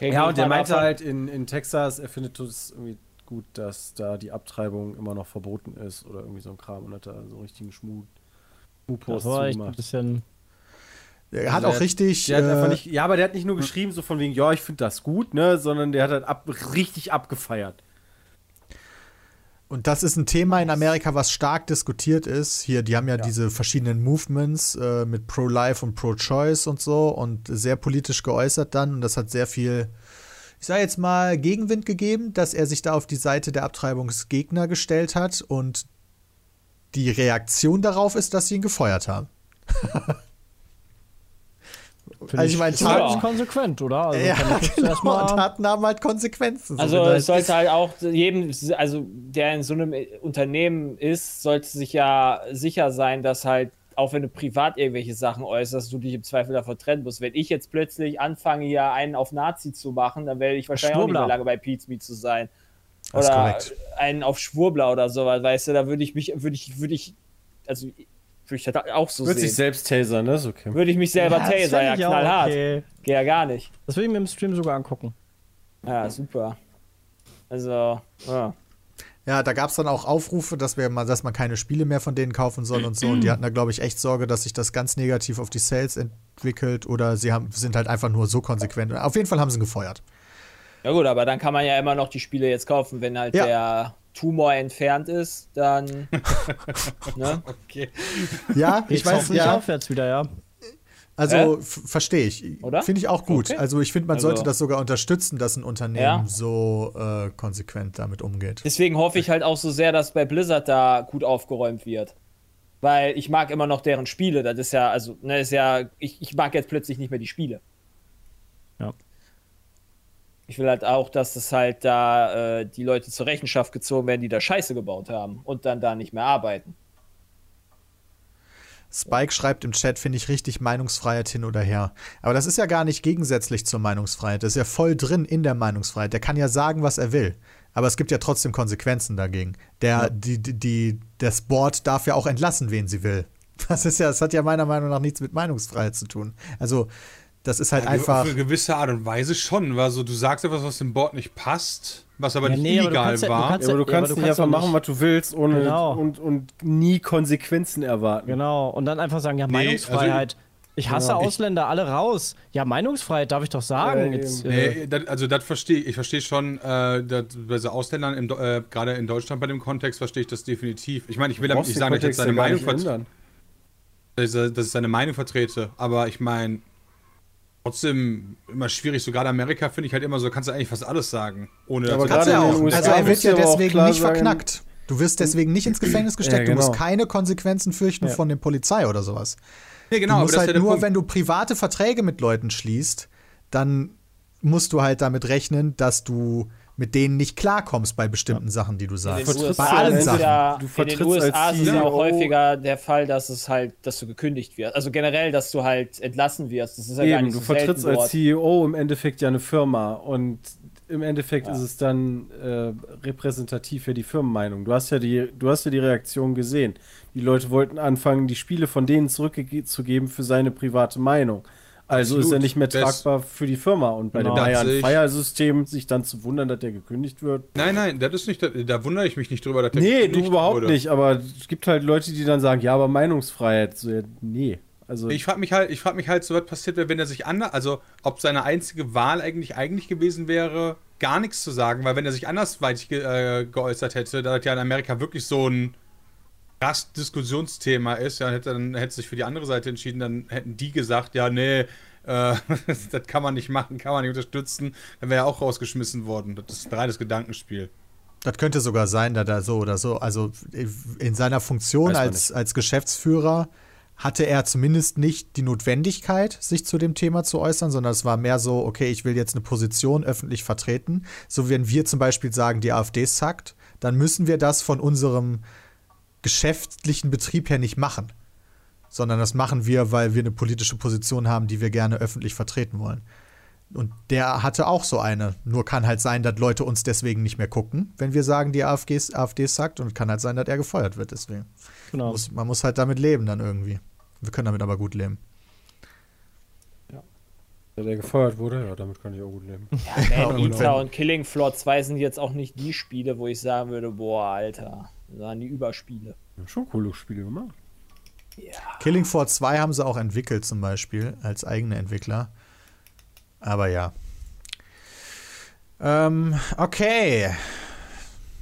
Okay, Ja, und der meinte davon- halt in, in Texas, er findet es irgendwie gut, dass da die Abtreibung immer noch verboten ist oder irgendwie so ein Kram und hat da so einen richtigen Schmu Das Schmu-Post war echt ein bisschen. Er hat Also auch der- richtig. Der hat einfach äh, nicht, ja, aber der hat nicht nur geschrieben, so von wegen, ja, ich finde das gut, ne, sondern der hat halt ab, richtig abgefeiert. Und das ist ein Thema in Amerika, was stark diskutiert ist. Hier, die haben ja, diese verschiedenen Movements äh, mit Pro-Life und Pro-Choice und so und sehr politisch geäußert dann. Und das hat sehr viel, ich sage jetzt mal, Gegenwind gegeben, dass er sich da auf die Seite der Abtreibungsgegner gestellt hat. Und die Reaktion darauf ist, dass sie ihn gefeuert haben. Finde Also ich meine, ist Taten- nicht konsequent, oder? Also ja, genau. Taten haben halt Konsequenzen. So, Also es sollte halt auch jedem, also der in so einem Unternehmen ist, sollte sich ja sicher sein, dass halt, auch wenn du privat irgendwelche Sachen äußerst, du dich im Zweifel davon trennen musst. Wenn ich jetzt plötzlich anfange, hier einen auf Nazi zu machen, dann werde ich wahrscheinlich auch nicht Schwurbler. mehr lange bei Pete's Meat zu sein. Das ist Oder einen auf Schwurbler oder sowas, weißt du, da würde ich mich, würde ich, würde ich, also würde ich das auch so sich sehen. selbst tasern, ne, okay. Würde ich mich selber ja, ich auch knallhart. okay. Geht ja gar nicht. Das will ich mir im Stream sogar angucken. Ja, super. Also, ja. Ja, da gab es dann auch Aufrufe, dass, wir mal, dass man keine Spiele mehr von denen kaufen soll und so. Und die hatten da, glaube ich, echt Sorge, dass sich das ganz negativ auf die Sales entwickelt oder sie haben, sind halt einfach nur so konsequent. Auf jeden Fall haben sie ihn gefeuert. Ja gut, aber dann kann man ja immer noch die Spiele jetzt kaufen, wenn halt Ja. der Tumor entfernt ist, dann. ne? Ja, ich auch weiß nicht ja. aufwärts wieder, ja. Also f- verstehe ich. Oder? Finde ich auch gut. Okay. Also ich finde, man Also- sollte das sogar unterstützen, dass ein Unternehmen Ja. so äh, konsequent damit umgeht. Deswegen hoffe ich halt auch so sehr, dass bei Blizzard da gut aufgeräumt wird. Weil ich mag immer noch deren Spiele. Das ist ja, also, ne, ist ja, ich, ich mag jetzt plötzlich nicht mehr die Spiele. Ja. Ich will halt auch, dass es halt da äh, die Leute zur Rechenschaft gezogen werden, die da Scheiße gebaut haben und dann da nicht mehr arbeiten. Spike schreibt im Chat, finde ich richtig Meinungsfreiheit hin oder her. Aber das ist ja gar nicht gegensätzlich zur Meinungsfreiheit. Das ist ja voll drin in der Meinungsfreiheit. Der kann ja sagen, was er will. Aber es gibt ja trotzdem Konsequenzen dagegen. Der, die, die, die, das Board darf ja auch entlassen, wen sie will. Das ist ja, das hat ja meiner Meinung nach nichts mit Meinungsfreiheit zu tun. Also, das ist halt Ja, einfach. Auf eine gewisse Art und Weise schon, weil so, du sagst etwas, was dem Board nicht passt, was aber Ja, nicht nee, aber illegal kannst ja- du war. kannst Ja, aber du Ja, aber kannst du nicht kannst einfach doch machen, nicht- was du willst, ohne Genau. und, und nie Konsequenzen erwarten. Genau. Und dann einfach sagen, ja, Nee, Meinungsfreiheit. ich hasse Genau. Ausländer, alle raus. Ja, Meinungsfreiheit darf ich doch sagen. Ja, Jetzt, äh, Nee, dat, also das verstehe ich. Ich verstehe schon, äh, bei so Ausländern, äh, gerade in Deutschland bei dem Kontext, verstehe ich das definitiv. Ich meine, ich will damit nicht sagen, dass ich jetzt seine Meinung, nicht vertrete, dass ich seine Meinung vertrete, aber ich meine, trotzdem immer schwierig, so gerade Amerika finde ich halt immer so, kannst du eigentlich fast alles sagen. Ohne Aber dass- Kannst gerade du ja in auch. Also er wird ja deswegen nicht sagen- verknackt. Du wirst deswegen nicht ins Gefängnis gesteckt. Ja, Du musst genau. keine Konsequenzen fürchten Ja. von der Polizei oder sowas. nee, genau, du aber musst das ist ja halt nur, Punkt. wenn du private Verträge mit Leuten schließt, dann musst du halt damit rechnen, dass du mit denen nicht klarkommst bei bestimmten Sachen, die du In sagst. den vertrittst Bei allen ist Sachen. Ja, Du in den vertrittst USA als ist es ja auch CEO häufiger der Fall, dass es halt, dass du gekündigt wirst. Also generell, dass du halt entlassen wirst. Das ist ja gar Eben, nicht du so vertrittst selten als dort. CEO im Endeffekt ja eine Firma und im Endeffekt Ja. ist es dann äh, repräsentativ für die Firmenmeinung. Du hast ja die, du hast ja die Reaktion gesehen. Die Leute wollten anfangen, die Spiele von denen zurückzugeben für seine private Meinung. Also ist er Absolut. nicht mehr Das- tragbar für die Firma. Und bei Genau. dem Das Bayern sehe ich. Fire-System sich dann zu wundern, dass der gekündigt wird. Nein, nein, das ist nicht, da, da wundere ich mich nicht drüber. Dass der Nee, du gekündigt überhaupt wurde. nicht. Aber es gibt halt Leute, die dann sagen, ja, aber Meinungsfreiheit. So, ja, nee. Also, Ich frage mich halt, ich frage mich halt, so was passiert wäre, wenn er sich anders, also ob seine einzige Wahl eigentlich eigentlich gewesen wäre, gar nichts zu sagen, weil wenn er sich andersweitig ge äh, geäußert hätte, da das ja in Amerika wirklich so ein krass Diskussionsthema ist, ja, hätte dann hätte sich für die andere Seite entschieden, dann hätten die gesagt, ja, nee, äh, das kann man nicht machen, kann man nicht unterstützen, dann wäre er auch rausgeschmissen worden. Das ist ein reines Gedankenspiel. Das könnte sogar sein, dass er so oder so, also in seiner Funktion als, als Geschäftsführer hatte er zumindest nicht die Notwendigkeit, sich zu dem Thema zu äußern, sondern es war mehr so, okay, ich will jetzt eine Position öffentlich vertreten. So wenn wir zum Beispiel sagen, die AfD sackt, dann müssen wir das von unserem geschäftlichen Betrieb her nicht machen. Sondern das machen wir, weil wir eine politische Position haben, die wir gerne öffentlich vertreten wollen. Und der hatte auch so eine. Nur kann halt sein, dass Leute uns deswegen nicht mehr gucken, wenn wir sagen, die AfD, AfD sagt. Und kann halt sein, dass er gefeuert wird deswegen. Genau. Muss, man muss halt damit leben dann irgendwie. Wir können damit aber gut leben. der gefeuert wurde, ja, damit kann ich auch gut leben. Ja, und Man Eater und Killing Floor 2 sind jetzt auch nicht die Spiele, wo ich sagen würde, boah, Alter, das waren die Überspiele. Ja, schon coole Spiele gemacht. Killing Floor 2 haben sie auch entwickelt, zum Beispiel, als eigene Entwickler. Aber ja. Ähm, okay.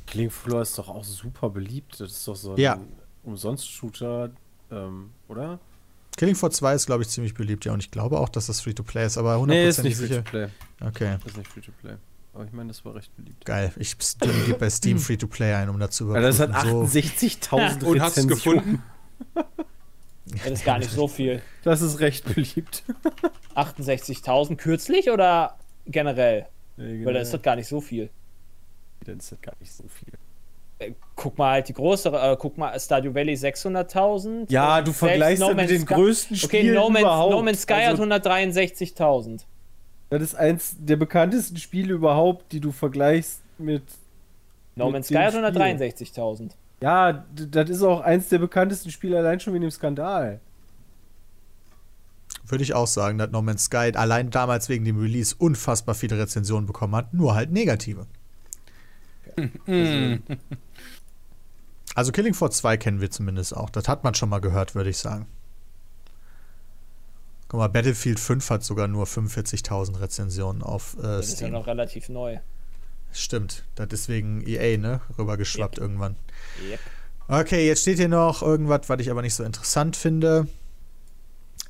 Killing Floor ist doch auch super beliebt. Das ist doch so ein Ja. Umsonst-Shooter, ähm, oder? Killing Floor 2 ist, glaube ich, ziemlich beliebt, ja. Und ich glaube auch, dass das Free-to-Play ist, aber 100% Nee, ist nicht sicher. Free-to-Play. Okay, Ist nicht Free-to-Play. Aber ich meine, das war recht beliebt. geil. Ich gebe bei Steam Free-to-Play ein, um dazu Alter, das hat so. 68.000 Und hast es gefunden? Das ist gar nicht so viel. Das ist recht beliebt. 68.000 kürzlich oder generell? Weil da ist das gar nicht so viel. Dann ist das gar nicht so viel. Äh, Guck mal halt die größere, äh, guck mal Stardew Valley 600.000. Ja, du selbst vergleichst No mit den Sky- größten Okay, Spielen no Man's, überhaupt. no Man's Sky hat Also- 163.000. Das ist eins der bekanntesten Spiele überhaupt, die du vergleichst mit. No Man's Sky hat Spiel. 163.000. Ja, das ist auch eins der bekanntesten Spiele allein schon wegen dem Skandal. Würde ich auch sagen, dass No Man's Sky allein damals wegen dem Release unfassbar viele Rezensionen bekommen hat, nur halt negative. Also Killing Floor 2 kennen wir zumindest auch. Das hat man schon mal gehört, würde ich sagen. Guck mal, Battlefield 5 hat sogar nur 45.000 Rezensionen auf äh, Das ist ja Steam. noch relativ neu. Stimmt, das ist wegen EA, ne? Rübergeschwappt irgendwann. Yep. Okay, jetzt steht hier noch irgendwas, was ich aber nicht so interessant finde.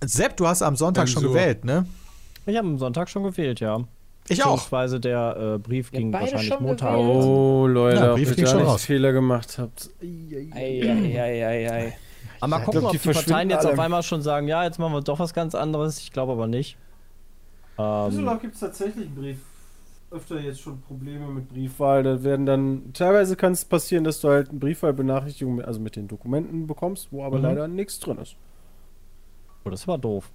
Sepp, du hast am Sonntag schon Zensur. gewählt, ne? Ich habe am Sonntag schon gewählt, ja. Ich auch. Beziehungsweise der äh, Brief Ja, ging wahrscheinlich schon Montag. gewählt. Oh, Leute, Ja, ob Brief ihr ging da schon nicht raus. Fehler gemacht habt. Ei, ei, ei, ei, ei. Aber mal Ich gucken, glaub, ob die die Parteien jetzt alle. auf einmal schon sagen, ja, jetzt machen wir doch was ganz anderes. Ich glaube aber nicht. Ähm, Düsseldorf gibt es tatsächlich Brief. Öfter jetzt schon Probleme mit Briefwahl. Da werden dann. Teilweise kann es passieren, dass du halt eine Briefwahlbenachrichtigung, mit- also mit den Dokumenten bekommst, wo aber Mhm. leider nichts drin ist. oh, das war doof.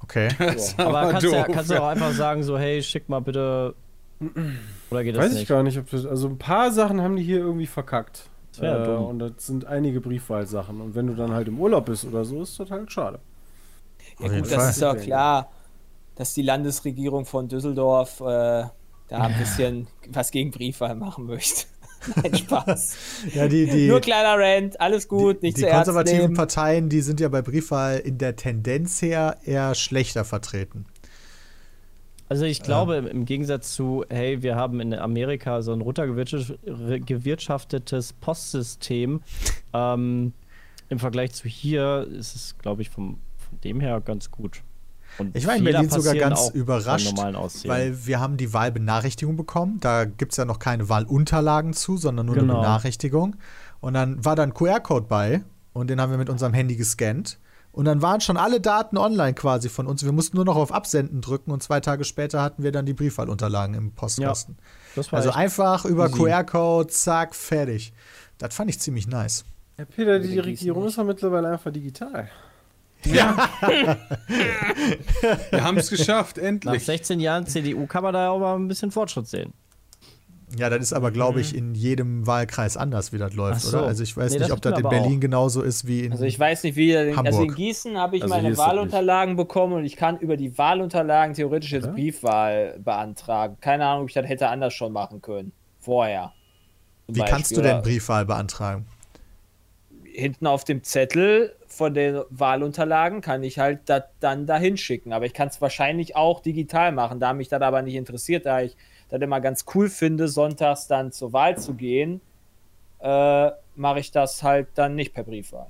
Okay. Aber Aber kannst, du ja, doof, kannst du auch einfach sagen, so, hey, schick mal bitte. Oder geht das Weiß ich nicht? gar nicht, ob das. Also ein paar Sachen haben die hier irgendwie verkackt. Wär Äh, und das sind einige Briefwahlsachen. Und wenn du dann halt im Urlaub bist oder so, ist das halt schade. Ja gut, das ist ja klar, dass die Landesregierung von Düsseldorf äh, da ein bisschen was gegen Briefwahl machen möchte. Nein, Spaß. Ja, die, die, Nur kleiner Rant, alles gut, die, nicht die zu konservativen. Parteien, die sind ja bei Briefwahl in der Tendenz her eher schlechter vertreten. Also ich glaube, im- im Gegensatz zu, hey, wir haben in Amerika so ein runtergewirtschaftetes Postsystem, ähm, im Vergleich zu hier ist es, glaube ich, vom, von dem her ganz gut. Und Ich war in Berlin sogar ganz überrascht, weil wir haben die Wahlbenachrichtigung bekommen. Da gibt es ja noch keine Wahlunterlagen zu, sondern nur eine Genau. Benachrichtigung. Und dann war da ein QR-Code bei und den haben wir mit unserem Handy gescannt. Und dann waren schon alle Daten online quasi von uns. Wir mussten nur noch auf Absenden drücken und zwei Tage später hatten wir dann die Briefwahlunterlagen im Postkasten. das war Also einfach über. QR-Code, zack, fertig. Das fand ich ziemlich nice. Ja, Peter, die Gießen Regierung ist ja mittlerweile einfach digital. Ja. wir haben es geschafft, Nach endlich. 16 Jahren CDU kann man da auch mal ein bisschen Fortschritt sehen. Ja, das ist aber, glaube ich, in jedem Wahlkreis anders, wie das läuft, so. oder? Also ich weiß Nee, nicht, das ob das in Berlin auch. genauso ist wie in. Also ich weiß nicht, wie. Also in Hamburg. Gießen habe ich Also meine Wahlunterlagen bekommen und ich kann über die Wahlunterlagen theoretisch jetzt Briefwahl beantragen. Keine Ahnung, ob ich das hätte anders schon machen können. Vorher. Wie kannst Beispiel. du denn Briefwahl beantragen? Hinten auf dem Zettel von den Wahlunterlagen kann ich halt das dann dahin schicken. Aber ich kann es wahrscheinlich auch digital machen. Da mich das aber nicht interessiert, da ich das immer ganz cool finde, sonntags dann zur Wahl zu gehen, äh, mache ich das halt dann nicht per Briefwahl.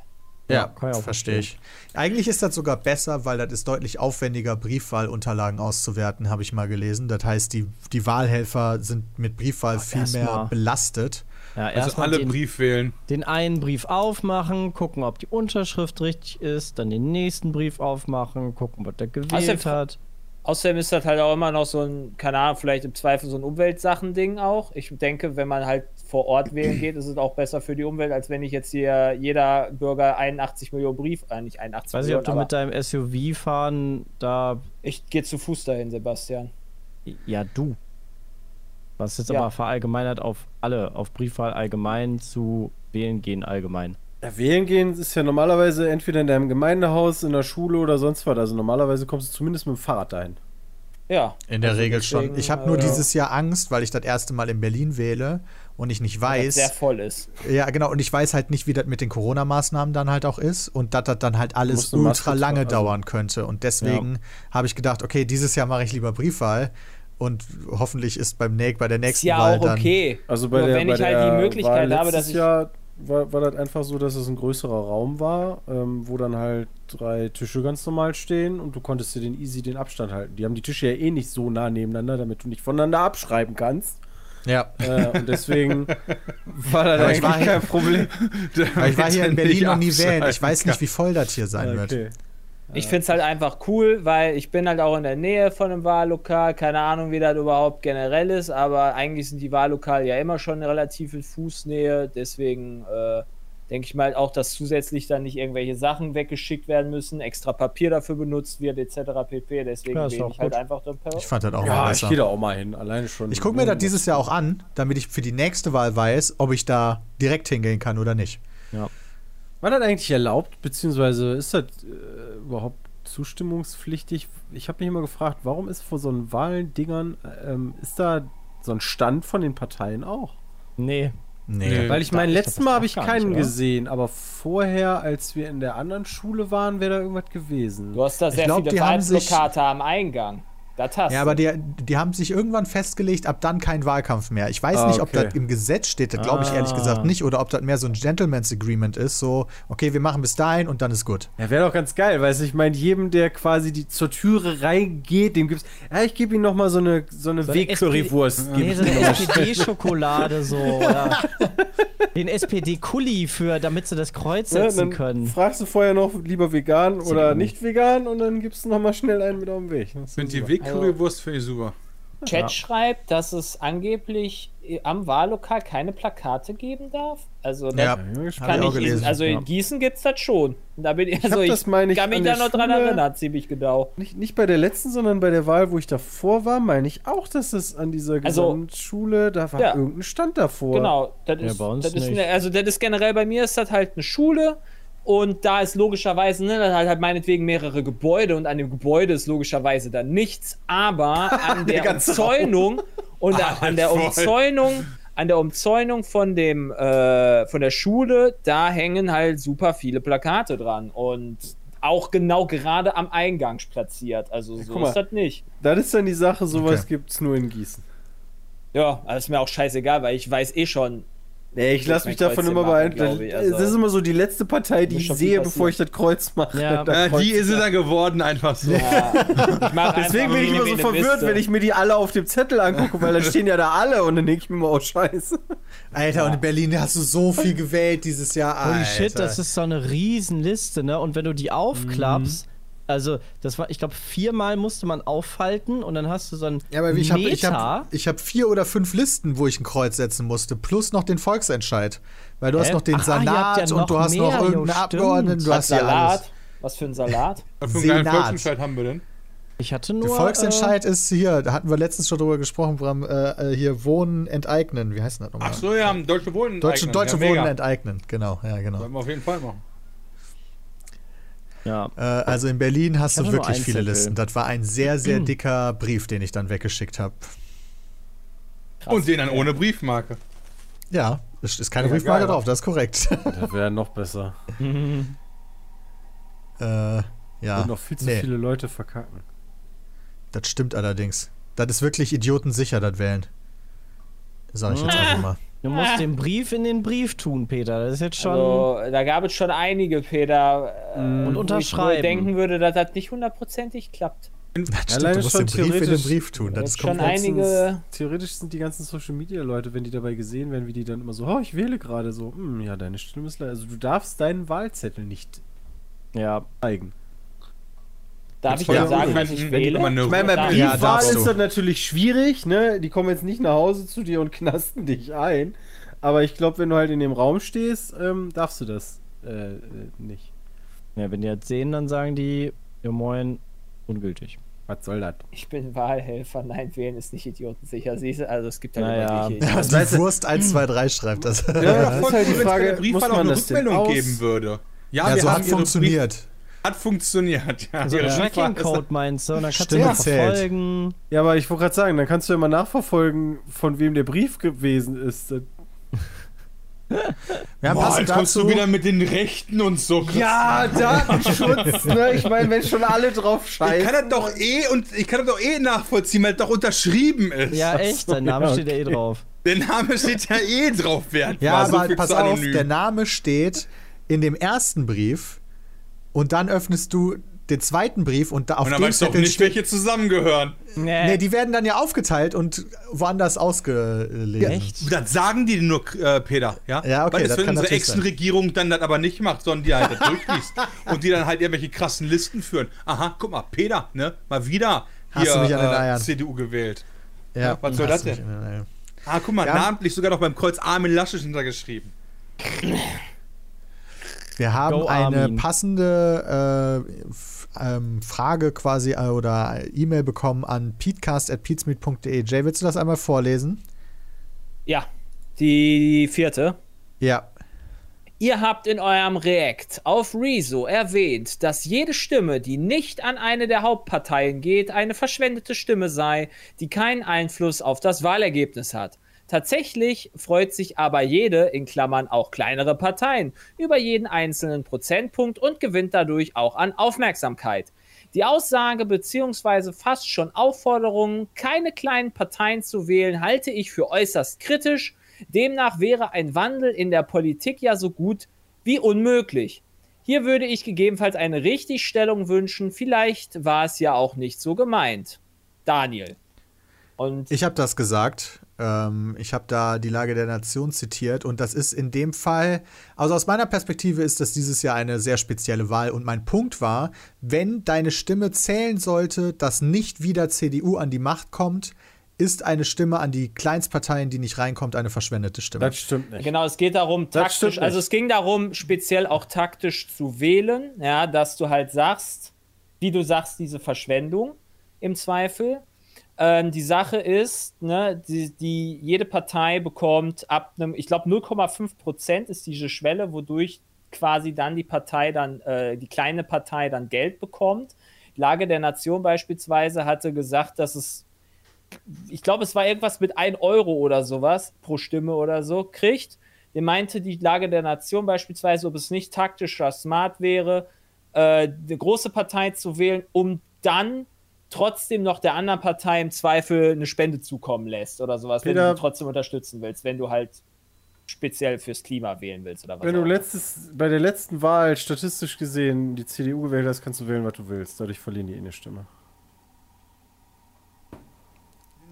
Ja, kann ich auch verstehe ich. Eigentlich ist das sogar besser, weil das ist deutlich aufwendiger, Briefwahlunterlagen auszuwerten, habe ich mal gelesen. Das heißt, die, die Wahlhelfer sind mit Briefwahl viel erst mehr mal. belastet. Ja, Also erstmal alle den, Brief wählen. den einen Brief aufmachen, gucken, ob die Unterschrift richtig ist, dann den nächsten Brief aufmachen, gucken, was der gewählt Also, hat. Außerdem ist das halt auch immer noch so ein, keine Ahnung, vielleicht im Zweifel so ein Umweltsachen-Ding auch. Ich denke, wenn man halt vor Ort wählen geht, ist es auch besser für die Umwelt, als wenn ich jetzt hier jeder Bürger 81 Millionen Brief, äh, nicht 81 Weiß Millionen, ob du mit deinem SUV fahren da. ich gehe zu Fuß dahin, Sebastian. Ja, du. Was jetzt Ja. aber verallgemeinert auf alle, auf Briefwahl allgemein zu wählen gehen allgemein. Ja, wählen gehen ist ja normalerweise entweder in deinem Gemeindehaus, in der Schule oder sonst was. Also normalerweise kommst du zumindest mit dem Fahrrad dahin. Ja. In der Also Regel deswegen, schon. Ich habe nur äh, dieses Jahr Angst, weil ich das erste Mal in Berlin wähle und ich nicht weil weiß. das sehr voll ist. Ja, genau. Und ich weiß halt nicht, wie das mit den Corona-Maßnahmen dann halt auch ist und dass das dann halt alles ultra lange tragen, also- dauern könnte. Und deswegen habe ich gedacht, okay, dieses Jahr mache ich lieber Briefwahl und hoffentlich ist beim näch bei der Ist nächsten ja Wahl auch dann. okay. Also bei Nur der, wenn bei ich halt die Möglichkeit habe, dass ich. Jahr war, war das einfach so, dass es ein größerer Raum war, ähm, wo dann halt drei Tische ganz normal stehen und du konntest dir den easy den Abstand halten. Die haben die Tische ja eh nicht so nah nebeneinander, damit du nicht voneinander abschreiben kannst. Ja. Äh, und deswegen war das eigentlich war- kein Problem. Aber ich war hier in Berlin noch nie wählen. Ich weiß nicht, wie voll das hier sein wird. Ich finde es halt einfach cool, weil ich bin halt auch in der Nähe von einem Wahllokal. Keine Ahnung, wie das überhaupt generell ist, aber eigentlich sind die Wahllokale ja immer schon eine relative Fußnähe. Deswegen äh, denke ich mal auch, dass zusätzlich dann nicht irgendwelche Sachen weggeschickt werden müssen, extra Papier dafür benutzt wird, etc. pp. Deswegen Ja, wähle ich halt einfach dann per. Ich fand das auch mal Ja, ich besser. gehe da auch mal hin, alleine schon. Ich gucke mir das dieses Jahr auch an, damit ich für die nächste Wahl weiß, ob ich da direkt hingehen kann oder nicht. War das eigentlich erlaubt, beziehungsweise ist das äh, überhaupt zustimmungspflichtig? Ich habe mich immer gefragt, warum ist vor so einen Wahlendingern, ähm, ist da so ein Stand von den Parteien auch? Nee. Nee. Weil ich meine, letztes Mal habe ich nicht, keinen oder? gesehen, aber vorher, als wir in der anderen Schule waren, wäre da irgendwas gewesen. Du hast da sehr glaub, viele Wahlplakate am Eingang. Das hast Ja, aber die, die haben sich irgendwann festgelegt, ab dann kein Wahlkampf mehr. Ich weiß Ah, nicht, ob okay. das im Gesetz steht, das glaube ich ehrlich Ah. gesagt nicht, oder ob das mehr so ein Gentleman's Agreement ist, so, okay, wir machen bis dahin und dann ist gut. Ja, wäre doch ganz geil, weil ich meine, jedem, der quasi die zur Türe reingeht, dem gibt's. Ja, ich gebe ihm noch mal so eine so eine So Weg-Currywurst. Nee, so eine. SPD-Schokolade so. Oder den SPD-Kuli für, damit sie das Kreuz Ja, setzen dann können. fragst du vorher noch lieber vegan oder nicht vegan und dann gibst du noch mal schnell einen mit auf den Weg. Sind die super. Wegcurrywurst finde ich super. Chat Ja. schreibt, dass es angeblich äh, am Wahllokal keine Plakate geben darf. Also Ja, bin ich gespannt. kann ich ich gelesen. Also ja. in Gießen gibt es das schon. Da bin ich, also ich, das, meine ich, kann mich da noch dran erinnern, ziemlich genau. Nicht, nicht bei der letzten, sondern bei der Wahl, wo ich davor war, meine ich auch, dass es an dieser Also- Gesamtschule, da war Ja. irgendein Stand davor. Genau, das Ja, ist, bei uns das ist nicht. eine, also das ist generell bei mir ist das halt eine Schule und da ist logischerweise, ne, das hat halt meinetwegen mehrere Gebäude und an dem Gebäude ist logischerweise dann nichts, aber an der, ganze Umzäunung und an, an der voll. Umzäunung, an der Umzäunung von dem äh, von der Schule, da hängen halt super viele Plakate dran und auch genau gerade am Eingang platziert. Also so guck mal. ist das nicht. Das ist dann die Sache, sowas Okay. gibt's nur in Gießen. Ja, also ist mir auch scheißegal, weil ich weiß eh schon, Nee, ich lasse mich davon Kreuz immer beeinflussen. also- das ist immer so die letzte Partei, die ich sehe, bevor ich das Kreuz mache. Ja. Da Ja, kreuzt die ist es dann geworden, einfach so. ja, Deswegen bin ich immer so verwirrt, Liste. wenn ich mir die alle auf dem Zettel angucke, weil da stehen ja da alle und dann denke ich mir immer, oh Scheiße. Alter, und in Berlin hast du so viel gewählt dieses Jahr. Holy Alter. shit, das ist so eine Riesenliste, ne? Und wenn du die aufklappst, also das war, ich glaube, viermal musste man aufhalten und dann hast du so ein Ja, aber ich habe ich hab, ich hab vier oder fünf Listen, wo ich ein Kreuz setzen musste, plus noch den Volksentscheid. Weil du hast Hä? noch den Ach, ah, Sanat ja und du hast noch mehr, jo, irgendeinen stimmt. Abgeordneten, du Was hast ja alles. Salat? Was für ein Salat? Was für einen Senat. Volksentscheid haben wir denn? Ich hatte Der nur. Volksentscheid ist hier, da hatten wir letztens schon drüber gesprochen, Bram, äh, äh, hier Wohnen enteignen. Wie heißt denn das nochmal? Ach so, ja, Deutsche Wohnen. Deutsche, eignen. Deutsche ja, Wohnen enteignen, genau, ja, genau. Sollten wir auf jeden Fall machen. Ja. Äh, also in Berlin hast Ich du wirklich viele Zettel. Listen. Das war ein sehr, sehr dicker Brief, den ich dann weggeschickt habe. Und den dann ohne Briefmarke. Ja, es ist keine Ja, Briefmarke geil. drauf, das ist korrekt. Das wäre noch besser. äh, ja. Würden noch viel zu nee, viele Leute verkacken. das stimmt allerdings. Das ist wirklich idiotensicher, das Wählen. Sag ich jetzt einfach mal. Du musst den Brief in den Brief tun, Peter. Das ist jetzt schon. Also, da gab es schon einige, Peter. äh, Und wo Ich wohl unterschreiben. denken würde, dass das nicht hundertprozentig klappt. Das stimmt, Alleine du musst schon den Brief in den theoretisch- Brief tun. Das ist schon komplett. einige. Theoretisch sind die ganzen Social Media Leute, wenn die dabei gesehen werden, wie die dann immer so, oh, ich wähle gerade so, hm, ja, deine Stimme ist leider. Also du darfst deinen Wahlzettel nicht ja. zeigen. Darf ich Ja, dir sagen, wenn- was ich wähle? Ich meine, bei Briefwahl ist das natürlich schwierig, ne? Die kommen jetzt nicht nach Hause zu dir und knasten dich ein. Aber ich glaube, wenn du halt in dem Raum stehst, ähm, darfst du das äh, äh, nicht. ja, wenn die jetzt sehen, dann sagen die, ja moin, ungültig. Was soll das? Ich bin Wahlhelfer. Nein, wählen ist nicht idiotensicher. Siehst du, also es gibt ja Naja. immer. Ja, Das die Wurst 1, 2, 3 schreibt das. Ja, das ist halt die wenn es bei Frage, der Briefwahl auch man eine Rückmeldung geben würde. Ja, Ja, wir so haben hat funktioniert. Brief- Hat funktioniert, ja. Also Ihre Tracking Briefwahl ist- Code meinst du, und dann kannst Stimme du ja verfolgen. Ja, aber ich wollte gerade sagen, dann kannst du ja mal nachverfolgen, von wem der Brief gewesen ist. Wir haben Boah, passend jetzt kommst du wieder mit den Rechten und so. Ja, Datenschutz, ne? Ich meine, wenn schon alle drauf Ich scheißen. kann das doch eh und ich kann das doch eh nachvollziehen, weil das doch unterschrieben ist. Ja, echt, dein Name ja, steht ja eh drauf. Der Name steht ja eh drauf, Wert. ja, so aber viel pass auf, der Name steht in dem ersten Brief und dann öffnest du den zweiten Brief und da auf Und dann dem weißt du auch Zettel nicht, welche zusammengehören. Nee, die werden dann ja aufgeteilt und woanders ausgelesen. Echt? Das sagen die nur, äh, Peter, ja? Ja, okay, Was ist, das wenn kann unsere. Ex-Regierung dann das aber nicht macht, sondern die halt das durchliest und die dann halt irgendwelche krassen Listen führen. Aha, guck mal, Peter, ne? Mal wieder Hast hier du mich an den äh, Eiern. CDU gewählt. Ja, was soll hast das denn? Ah, guck mal, Ja. namentlich sogar noch beim Kreuz Armin Laschet hintergeschrieben. Wir haben Go, eine Armin. passende äh, ähm, Frage quasi äh, oder E-Mail bekommen an peatcast.peatsmeet.de. Jay, willst du das einmal vorlesen? Ja, die vierte. Ja. Ihr habt in eurem React auf Rezo erwähnt, dass jede Stimme, die nicht an eine der Hauptparteien geht, eine verschwendete Stimme sei, die keinen Einfluss auf das Wahlergebnis hat. Tatsächlich freut sich aber jede, in Klammern auch kleinere Parteien, über jeden einzelnen Prozentpunkt und gewinnt dadurch auch an Aufmerksamkeit. Die Aussage bzw. fast schon Aufforderung, keine kleinen Parteien zu wählen, halte ich für äußerst kritisch. Demnach wäre ein Wandel in der Politik ja so gut wie unmöglich. Hier würde ich gegebenenfalls eine Richtigstellung wünschen. Vielleicht war es ja auch nicht so gemeint. Daniel. Und Ich habe das gesagt. Ähm, ich habe da die Lage der Nation zitiert und das ist in dem Fall, also aus meiner Perspektive ist das dieses Jahr eine sehr spezielle Wahl und mein Punkt war, wenn deine Stimme zählen sollte, dass nicht wieder CDU an die Macht kommt, ist eine Stimme an die Kleinstparteien, die nicht reinkommt, eine verschwendete Stimme. Das stimmt nicht. Genau, es geht darum, taktisch, also es ging darum, speziell auch taktisch zu wählen, ja, dass du halt sagst, wie du sagst, diese Verschwendung im Zweifel. Ähm, die Sache ist, ne, die, die, jede Partei bekommt ab einem, ich glaube 0,5 Prozent ist diese Schwelle, wodurch quasi dann die Partei dann, äh, die kleine Partei dann Geld bekommt. Lage der Nation beispielsweise hatte gesagt, dass es ich glaube, es war irgendwas mit 1 Euro oder sowas pro Stimme oder so, kriegt. Der meinte die Lage der Nation beispielsweise, ob es nicht taktisch oder smart wäre, äh, eine große Partei zu wählen, um dann trotzdem noch der anderen Partei im Zweifel eine Spende zukommen lässt oder sowas, wenn Peter- du sie trotzdem unterstützen willst, wenn du halt speziell fürs Klima wählen willst oder was Wenn du letztes, bei der letzten Wahl statistisch gesehen die CDU gewählt hast, kannst du wählen, was du willst. Dadurch verlieren die eh eine Stimme.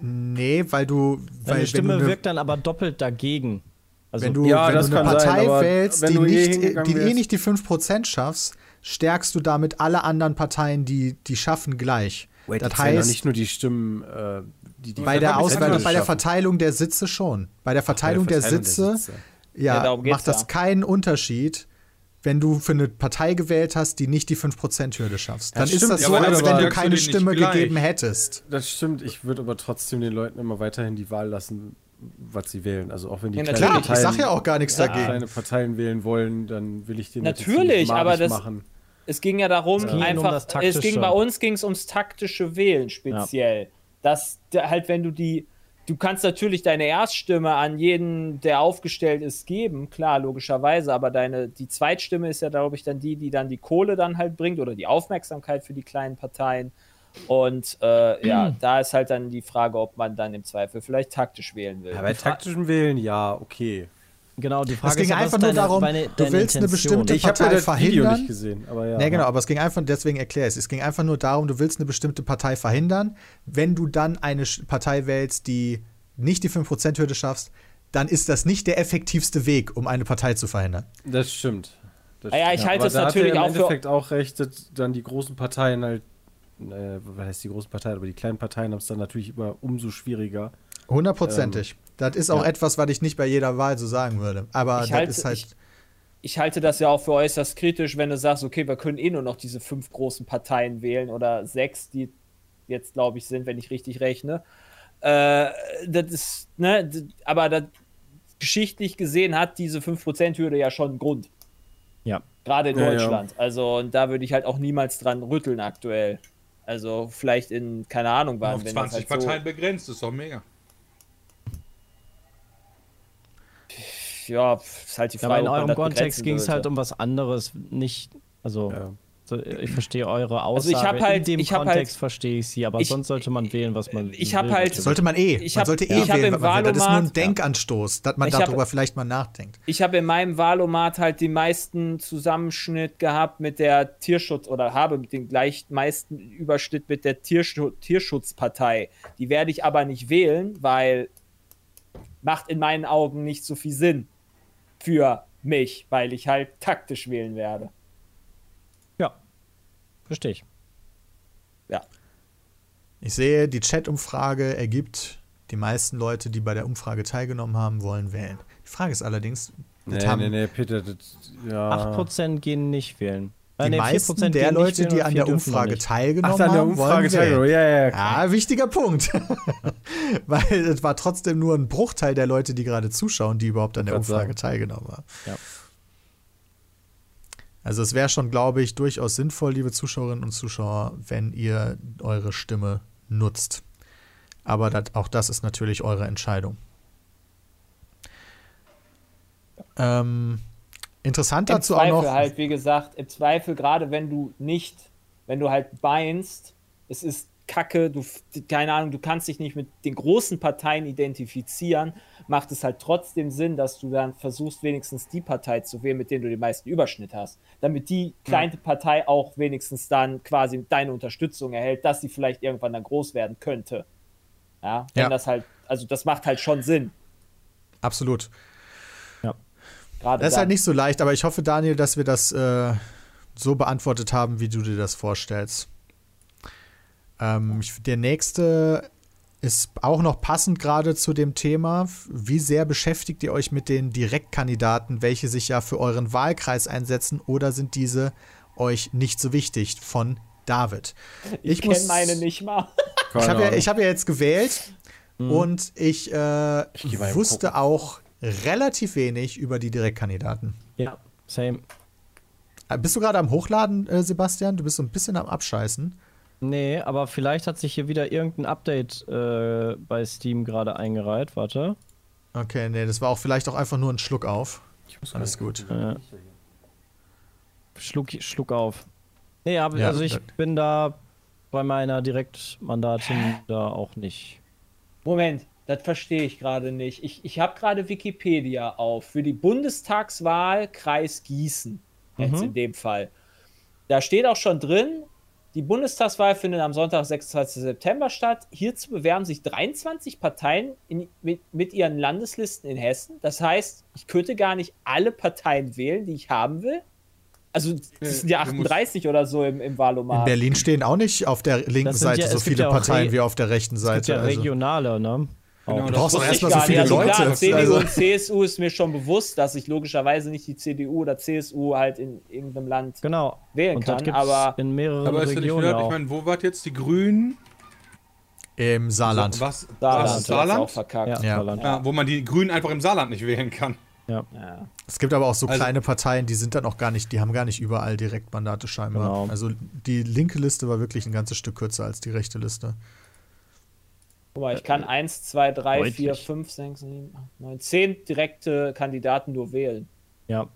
nee, weil du, weil Deine Stimme wenn du wirkt dann aber doppelt dagegen. Also, wenn du, Ja, wenn das du eine sein, Partei aber wählst, wenn die, du eh nicht, die eh nicht die 5% schaffst, stärkst du damit alle anderen Parteien, die, die schaffen, gleich. Wait, das heißt, nicht nur die Stimmen, äh, die die bei der, Auswahl, bei der. Verteilung der Sitze schon. Bei der Verteilung, der, Verteilung Sitze, Ja, ja, darum geht's macht das ja. keinen Unterschied, wenn du für eine Partei gewählt hast, die nicht die 5%-Hürde schaffst. Dann Das ist stimmt, das ja, so, als wenn du keine Stimme gegeben hättest. Das stimmt, ich würde aber trotzdem den Leuten immer weiterhin die Wahl lassen, was sie wählen. Also auch wenn die Ja, kleinen Klar, ich Parteien, sag ja auch gar nichts dagegen. kleine Parteien wählen wollen, dann will ich den jetzt Natürlich, nicht aber das- machen. Es ging ja darum, ging ja nur um einfach, das es ging bei uns ging es ums taktische Wählen speziell. Dass der- halt, wenn du die, du kannst natürlich deine Erststimme an jeden, der aufgestellt ist, geben, klar, logischerweise, aber deine, die Zweitstimme ist ja, glaube ich, dann die, die dann die Kohle dann halt bringt oder die Aufmerksamkeit für die kleinen Parteien. Und äh, ja, Hm. da ist halt dann die Frage, ob man dann im Zweifel vielleicht taktisch wählen will. Ja, bei taktischen Wählen, ja, okay. Genau, die Frage Es ging ist einfach nur deine, darum, deine, du deine willst eine Intention? bestimmte Ich habe ja Partei das Video verhindern? nicht gesehen, aber ja. Ja, genau, aber es ging einfach, deswegen erkläre ich es. Es ging einfach nur darum, du willst eine bestimmte Partei verhindern. Wenn du dann eine Partei wählst, die nicht die 5%-Hürde schaffst, dann ist das nicht der effektivste Weg, um eine Partei zu verhindern. Das stimmt. Das Ah ja, stimmt. ich halte Aber es natürlich auch im für- Endeffekt auch recht, dass dann die großen Parteien halt, äh, was heißt die großen Parteien, aber die kleinen Parteien haben es dann natürlich immer umso schwieriger. Hundertprozentig. Das ist auch etwas, was ich nicht bei jeder Wahl so sagen würde. Aber Ich das halte- ist halt. ich- ich halte das ja auch für äußerst kritisch, wenn du sagst, okay, wir können eh nur noch diese fünf großen Parteien wählen oder sechs, die jetzt, glaube ich, sind, wenn ich richtig rechne. Äh, das ist, ne, aber das, geschichtlich gesehen hat diese 5%-Hürde ja schon einen Grund. Ja. Gerade in Ja, ja. Deutschland. Also, und da würde ich halt auch niemals dran rütteln aktuell. Also, vielleicht in, keine Ahnung, wann. Auf wenn 20 das halt Parteien begrenzt, ist doch mega. So, ja, ist halt die Ja, Frage. aber in eurem Kontext ging es halt um was anderes, nicht, also Ja. so, ich verstehe eure Also Aussage. ich hab halt- in dem ich hab Kontext halt- verstehe ich sie, aber ich- sonst sollte man wählen, was man ich will, halt-. Sollte man eh. Ich man hab- sollte eh ich hab wählen, will. Das ist nur ein Denkanstoß, dass man Ich hab- darüber vielleicht mal nachdenkt. Ich habe in meinem Wahlomat halt den meisten Zusammenschnitt gehabt mit der Tierschutz oder habe den gleich meisten Überschnitt mit der Tierschu Tierschutzpartei. Die werde ich aber nicht wählen, weil macht in meinen Augen nicht so viel Sinn für mich, weil ich halt taktisch wählen werde. Ja, verstehe ich. Ja. Ich sehe, die Chat-Umfrage ergibt, die meisten Leute, die bei der Umfrage teilgenommen haben, wollen wählen. Die Frage ist allerdings, Nee, haben nee, nee, Peter, das, ja. 8% gehen nicht wählen. Die nee, meisten 4% der Leute, die an der Umfrage teilgenommen Ach, an der haben, Umfrage wollen wählen. teilgenommen. Ja, ja, ja. Ja, wichtiger Punkt. Weil es war trotzdem nur ein Bruchteil der Leute, die gerade zuschauen, die überhaupt an der Umfrage sagen. teilgenommen haben. Ja. Also es wäre schon, glaube ich, durchaus sinnvoll, liebe Zuschauerinnen und Zuschauer, wenn ihr eure Stimme nutzt. Aber das, auch das ist natürlich eure Entscheidung. Ähm, interessant Im dazu auch Zweifel noch. halt, wie gesagt, im Zweifel, gerade wenn du nicht, wenn du halt beinst, es ist Kacke, du, keine Ahnung, du kannst dich nicht mit den großen Parteien identifizieren, macht es halt trotzdem Sinn, dass du dann versuchst, wenigstens die Partei zu wählen, mit denen du den meisten Überschnitt hast. Damit die kleine Partei auch wenigstens dann quasi deine Unterstützung erhält, dass sie vielleicht irgendwann dann groß werden könnte. Ja, wenn Ja. das halt, also das macht halt schon Sinn. Absolut. Gerade Das ist dann. halt nicht so leicht, aber ich hoffe, Daniel, dass wir das äh, so beantwortet haben, wie du dir das vorstellst. Ähm, ich, der nächste ist auch noch passend gerade zu dem Thema. Wie sehr beschäftigt ihr euch mit den Direktkandidaten, welche sich ja für euren Wahlkreis einsetzen, oder sind diese euch nicht so wichtig? Von David. ich kenne meine nicht mal. Ich habe ja, ich hab ja jetzt gewählt und ich, äh, eben wusste auch relativ wenig über die Direktkandidaten. Ja, same. Äh, Bist du gerade am Hochladen, äh, Sebastian? Du bist so ein bisschen am Abscheißen. Nee, aber vielleicht hat sich hier wieder irgendein Update äh, bei Steam gerade eingereiht. Warte. Okay, nee, das war auch vielleicht auch einfach nur ein Schluck auf. Alles gut. Äh, Schluck, Schluck auf. Nee, aber Ja, also ich bin da bei meiner Direktmandatin da auch nicht. Moment, das verstehe ich gerade nicht. Ich, ich habe gerade Wikipedia auf für die Bundestagswahl Kreis Gießen. Jetzt in dem Fall. Da steht auch schon drin, die Bundestagswahl findet am Sonntag, 26. September statt. Hierzu bewerben sich 23 Parteien in, mit, mit ihren Landeslisten in Hessen. Das heißt, ich könnte gar nicht alle Parteien wählen, die ich haben will. Also, es sind ja du musst- 38 oder so im, im In Wahlomat. Berlin stehen auch nicht auf der linken Das Seite ja- so viele ja Parteien wie auf der rechten Es gibt Seite. ja also. regionale, ne? Genau, Du das brauchst auch ich erstmal so viele nicht. Also klar, Leute. CDU Also, und CSU ist mir schon bewusst, dass ich logischerweise nicht die CDU oder CSU halt in irgendeinem Land Genau. wählen Und kann, gibt's aber in mehreren Aber ist ja nicht Regionen gehört, ich auch. meine, wo wart jetzt die Grünen? Im Saarland. Was? Saarland, was Saarland? auch verkackt. Ja, Ja. Saarland. Ja, wo man die Grünen einfach im Saarland nicht wählen kann. Ja. Ja. Es gibt aber auch so Also- kleine Parteien, die sind dann auch gar nicht, die haben gar nicht überall Direktmandate scheinbar. Genau. Also die linke Liste war wirklich ein ganzes Stück kürzer als die rechte Liste. Guck mal, ich kann 1, 2, 3, Deutlich. 4, 5, 6, 7, 8, 9, 10 direkte Kandidaten nur wählen. ja.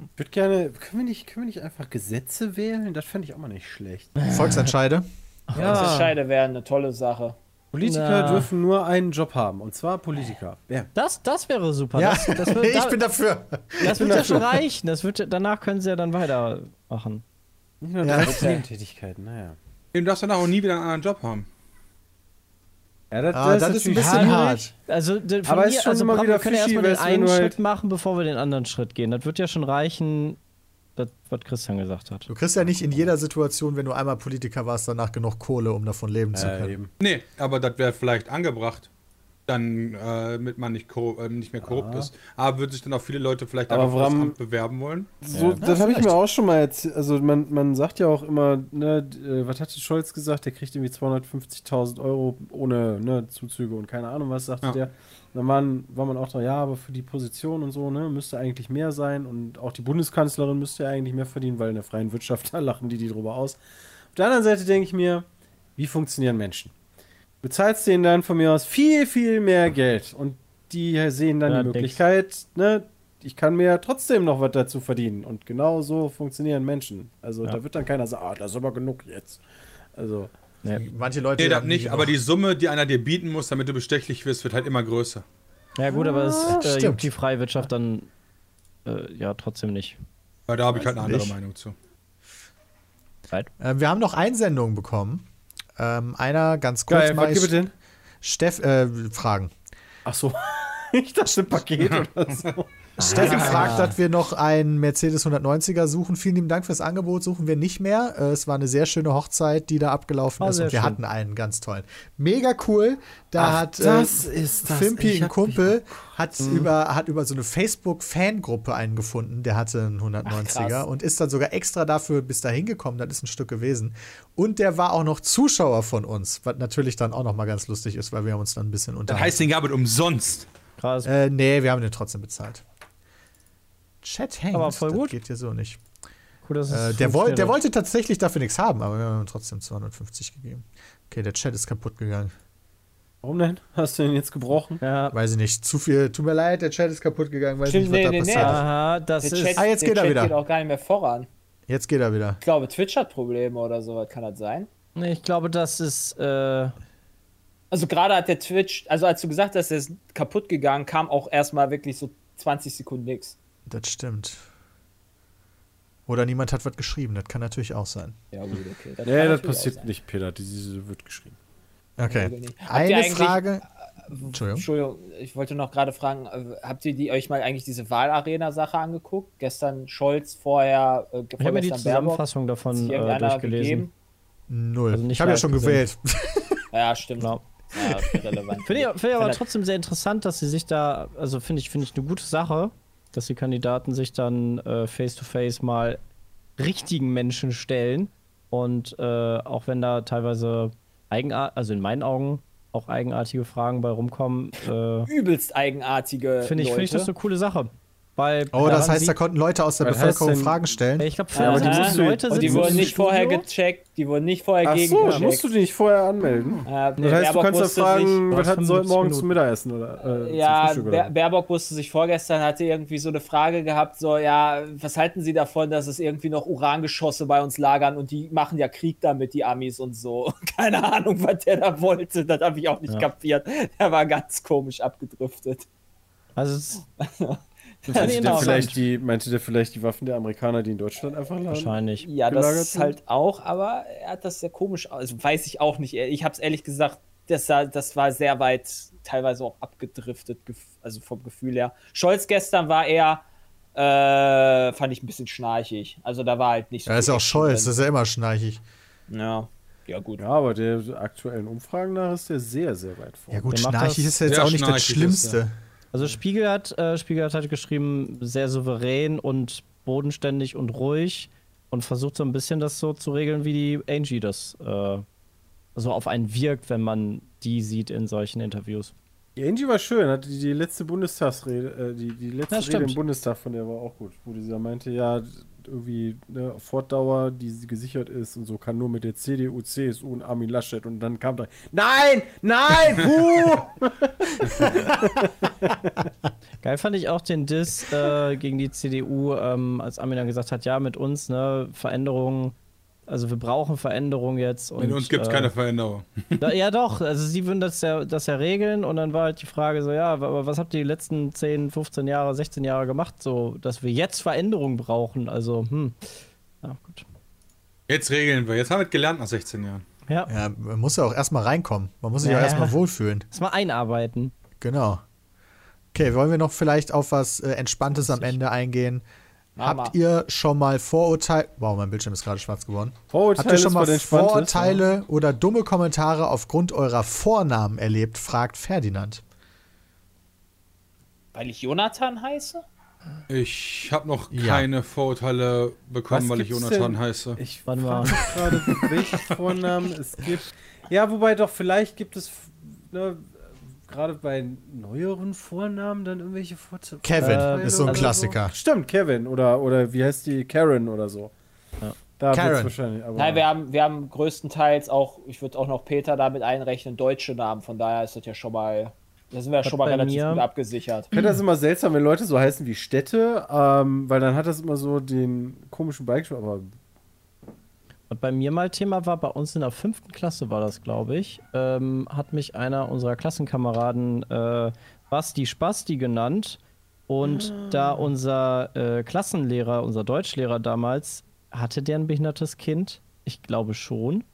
Ich würde gerne, können wir, nicht, können wir nicht einfach Gesetze wählen? Das fände ich auch mal nicht schlecht. Volksentscheide. Volksentscheide wäre eine tolle Sache. Politiker Na. dürfen nur einen Job haben, und zwar Politiker. Ja. Das, das wäre super. Ja, Das, das wird, ich da, bin dafür. das wird ja schon reichen. Das wird, danach können sie ja dann weitermachen. Nicht nur Ja. direkt Nebentätigkeiten, naja. Du darfst danach auch nie wieder einen anderen Job haben. Ja, das, Ah, das ist ein natürlich bisschen hart. Also, Aber ist schon also immer Bram, wieder wir können ja erstmal den einen du Schritt halt- machen, bevor wir den anderen Schritt gehen. Das wird ja schon reichen, das, was Christian gesagt hat. Du kriegst ja nicht in jeder Situation, wenn du einmal Politiker warst, danach genug Kohle, um davon leben zu Ja, können. eben. Nee, aber das wäre vielleicht angebracht. Dann, äh, damit man nicht, äh, nicht mehr korrupt ist. Aber würden sich dann auch viele Leute vielleicht Aber einfach auf das warum- Amt bewerben wollen? So, das habe ich mir auch schon mal erzählt. Also man, man sagt ja auch immer, ne, äh, was hatte Scholz gesagt? Der kriegt irgendwie 250.000 Euro ohne ne, Zuzüge und keine Ahnung was, sagte Ja. der. Dann waren, war man auch da, ja, aber für die Position und so, ne, müsste eigentlich mehr sein und auch die Bundeskanzlerin müsste ja eigentlich mehr verdienen, weil in der freien Wirtschaft, da lachen die die drüber aus. Auf der anderen Seite denke ich mir, wie funktionieren Menschen? Du bezahlst denen dann von mir aus viel, viel mehr Geld und die sehen dann Ja, die. Möglichkeit, ne, ich kann mir trotzdem noch was dazu verdienen. Und genau so funktionieren Menschen. Also Ja. da wird dann keiner sagen, ah, das ist aber genug jetzt. Also, Manche Leute. Nee, das nicht, aber die Summe, die einer dir bieten muss, damit du bestechlich wirst, wird halt immer größer. Ja gut, aber es äh, stimmt. juckt die freie Wirtschaft dann äh, ja trotzdem nicht. Weil da habe ich halt eine andere nicht. Meinung zu. Right? Äh, wir haben noch Einsendungen bekommen. Ähm, einer ganz kurz geil, mal. was denn? Steff, äh, Fragen. Ach so, ich dachte Paket oder so. Steffen fragt, dass wir noch einen Mercedes 190er suchen. Vielen lieben Dank fürs Angebot. Suchen wir nicht mehr. Äh, Es war eine sehr schöne Hochzeit, die da abgelaufen Ah, ist. Und wir schön. hatten einen ganz tollen. Mega cool. Da Ach, hat das äh, ist das. Fimpi, ein Kumpel, hat, über, hat über so eine Facebook-Fangruppe einen gefunden. Der hatte einen 190er krass. und ist dann sogar extra dafür bis dahin gekommen. Das ist ein Stück gewesen. Und der war auch noch Zuschauer von uns, was natürlich dann auch noch mal ganz lustig ist, weil wir haben uns dann ein bisschen Das unterhalten. heißt, den gab es umsonst. Krass. Äh, nee, wir haben den trotzdem bezahlt. Chat hängt. Aber voll das gut. geht hier so nicht. cool, dass es Äh, der, woll, der wollte tatsächlich dafür nichts haben, aber wir haben ihm trotzdem 250 gegeben. Okay, der Chat ist kaputt gegangen. Warum denn? Hast du den jetzt gebrochen? Ja. Weiß ich nicht. Zu viel. Tut mir leid, der Chat ist kaputt gegangen. Weiß Stimmt, nicht, was nee, da nee, nee. passiert ist. Aha, das Der ist. Chat, Ah, jetzt der geht er Chat wieder. geht auch gar nicht mehr voran. Jetzt geht er wieder. Ich glaube, Twitch hat Probleme oder so. Kann das sein? Nee, ich glaube, das ist. Äh, Also gerade hat der Twitch, also als du gesagt hast, der ist kaputt gegangen, kam auch erstmal wirklich so 20 Sekunden nix. Das stimmt. Oder niemand hat was geschrieben. Das kann natürlich auch sein. Ja gut, okay. Das Nee, das passiert nicht, Peter. Diese wird geschrieben. Okay. Eine Frage. Entschuldigung. Entschuldigung, ich wollte noch gerade fragen, äh, habt ihr die, euch mal eigentlich diese Wahlarena-Sache angeguckt? Gestern Scholz, vorher äh, ich habe mir die Baerbock. Zusammenfassung Hat davon äh, durchgelesen. gegeben? Null. Also ich habe ja schon gesehen. gewählt. Ja, stimmt. Genau. Ja, relevant. Finde ich, find ich aber er- trotzdem sehr interessant, dass sie sich da, also finde ich, finde ich eine gute Sache, dass die Kandidaten sich dann äh, face-to-face mal richtigen Menschen stellen. Und äh, auch wenn da teilweise eigenart, also in meinen Augen auch eigenartige Fragen bei rumkommen, äh, Übelst eigenartige finde ich, finde ich das eine coole Sache. Weil Oh, das heißt, da konnten Leute aus der Bevölkerung denn- Fragen stellen. ich glaube, Ja, aber die musst du- Leute und die wurden nicht vorher gecheckt, die wurden nicht vorher Ach so, gegengecheckt. musst du dich nicht vorher anmelden. Äh, Das heißt, du Baerbock kannst da wusste fragen, sich- was hatten sie heute 75 Morgen zum Mittagessen oder äh, zum Ja, oder? Baerbock wusste sich vorgestern, hatte irgendwie so eine Frage gehabt, so, ja, was halten Sie davon, dass es irgendwie noch Urangeschosse bei uns lagern und die machen ja Krieg damit, die Amis und so. Keine Ahnung, was der da wollte, das habe ich auch nicht Ja. kapiert. Der war ganz komisch abgedriftet. Also, es ist Meinte der, vielleicht die, meinte der vielleicht die Waffen der Amerikaner, die in Deutschland einfach lagen? wahrscheinlich. Ja, das sind? halt auch, aber er hat das sehr komisch, also weiß ich auch nicht. Ich habe es ehrlich gesagt, das, das war sehr weit, teilweise auch abgedriftet, also vom Gefühl her. Scholz gestern war eher, äh, fand ich ein bisschen schnarchig. Also da war halt nicht so. Ja, ist ja auch Scholz, das ist ja immer schnarchig. Ja. Ja, gut. Ja, aber der aktuellen Umfragen nach ist der sehr, sehr weit vorne. Ja gut, schnarchig ist jetzt Ja, auch nicht das schnarchig ist Schlimmste. Also Spiegel hat, äh, Spiegel hat halt geschrieben, sehr souverän und bodenständig und ruhig und versucht so ein bisschen das so zu regeln, wie die Angie das äh, so auf einen wirkt, wenn man die sieht in solchen Interviews. Die Angie war schön, hatte die, die letzte Bundestagsrede, äh, die, die letzte Ja, Rede im Bundestag von der war auch gut, wo da meinte, ja, irgendwie ne, Fortdauer, die gesichert ist und so, kann nur mit der CDU, CSU und Armin Laschet und dann kam da, nein, nein, huh! Geil fand ich auch den Diss äh, gegen die CDU, ähm, als Armin dann gesagt hat, ja, mit uns, ne, Veränderungen, also wir brauchen Veränderungen jetzt. Und, Mit uns gibt es äh, keine Veränderung. Da, ja, doch. Also, sie würden das ja, das ja regeln. Und dann war halt die Frage so: Ja, aber was habt ihr die letzten 10, 15 Jahre, 16 Jahre gemacht, so, dass wir jetzt Veränderungen brauchen? Also, hm. Ja, gut. Jetzt regeln wir. Jetzt haben wir es gelernt nach 16 Jahren. Ja, Ja, man muss ja auch erstmal reinkommen. Man muss sich Ja. auch erstmal wohlfühlen. lass mal einarbeiten. Genau. Okay, wollen wir noch vielleicht auf was äh, Entspanntes am Ende eingehen? Mama. Habt ihr schon mal Vorurteile. Wow, mein Bildschirm ist gerade schwarz geworden. Vorurteile Habt ihr schon ist mal Entspanntes, Vorurteile oder dumme Kommentare aufgrund eurer Vornamen erlebt? fragt Ferdinand. Weil ich Jonathan heiße? Ich habe noch Ja. keine Vorurteile bekommen, Was weil ich Jonathan denn? heiße. Ich Warte mal. gerade, welche Vornamen es gibt. Ja, wobei doch, vielleicht gibt es ne, gerade bei neueren Vornamen dann irgendwelche Vorteile. Kevin Äh, ist so ein also Klassiker. Stimmt, Kevin oder, oder wie heißt die? Karen oder so. Ja. Da wird's Karen. wahrscheinlich. Aber Nein, wir haben, wir haben größtenteils auch, ich würde auch noch Peter damit einrechnen, deutsche Namen. Von daher ist das ja schon mal, da sind wir ja Hat schon mal bei relativ mir- gut abgesichert. Ich finde das immer seltsam, wenn Leute so heißen wie Städte, ähm, weil dann hat das immer so den komischen Beigeschmack. Aber Was bei mir mal Thema war, bei uns in der fünften Klasse war das, glaube ich, ähm, hat mich einer unserer Klassenkameraden äh, Basti Spasti genannt. Und da unser äh, Klassenlehrer, unser Deutschlehrer damals, hatte der ein behindertes Kind? Ich glaube schon.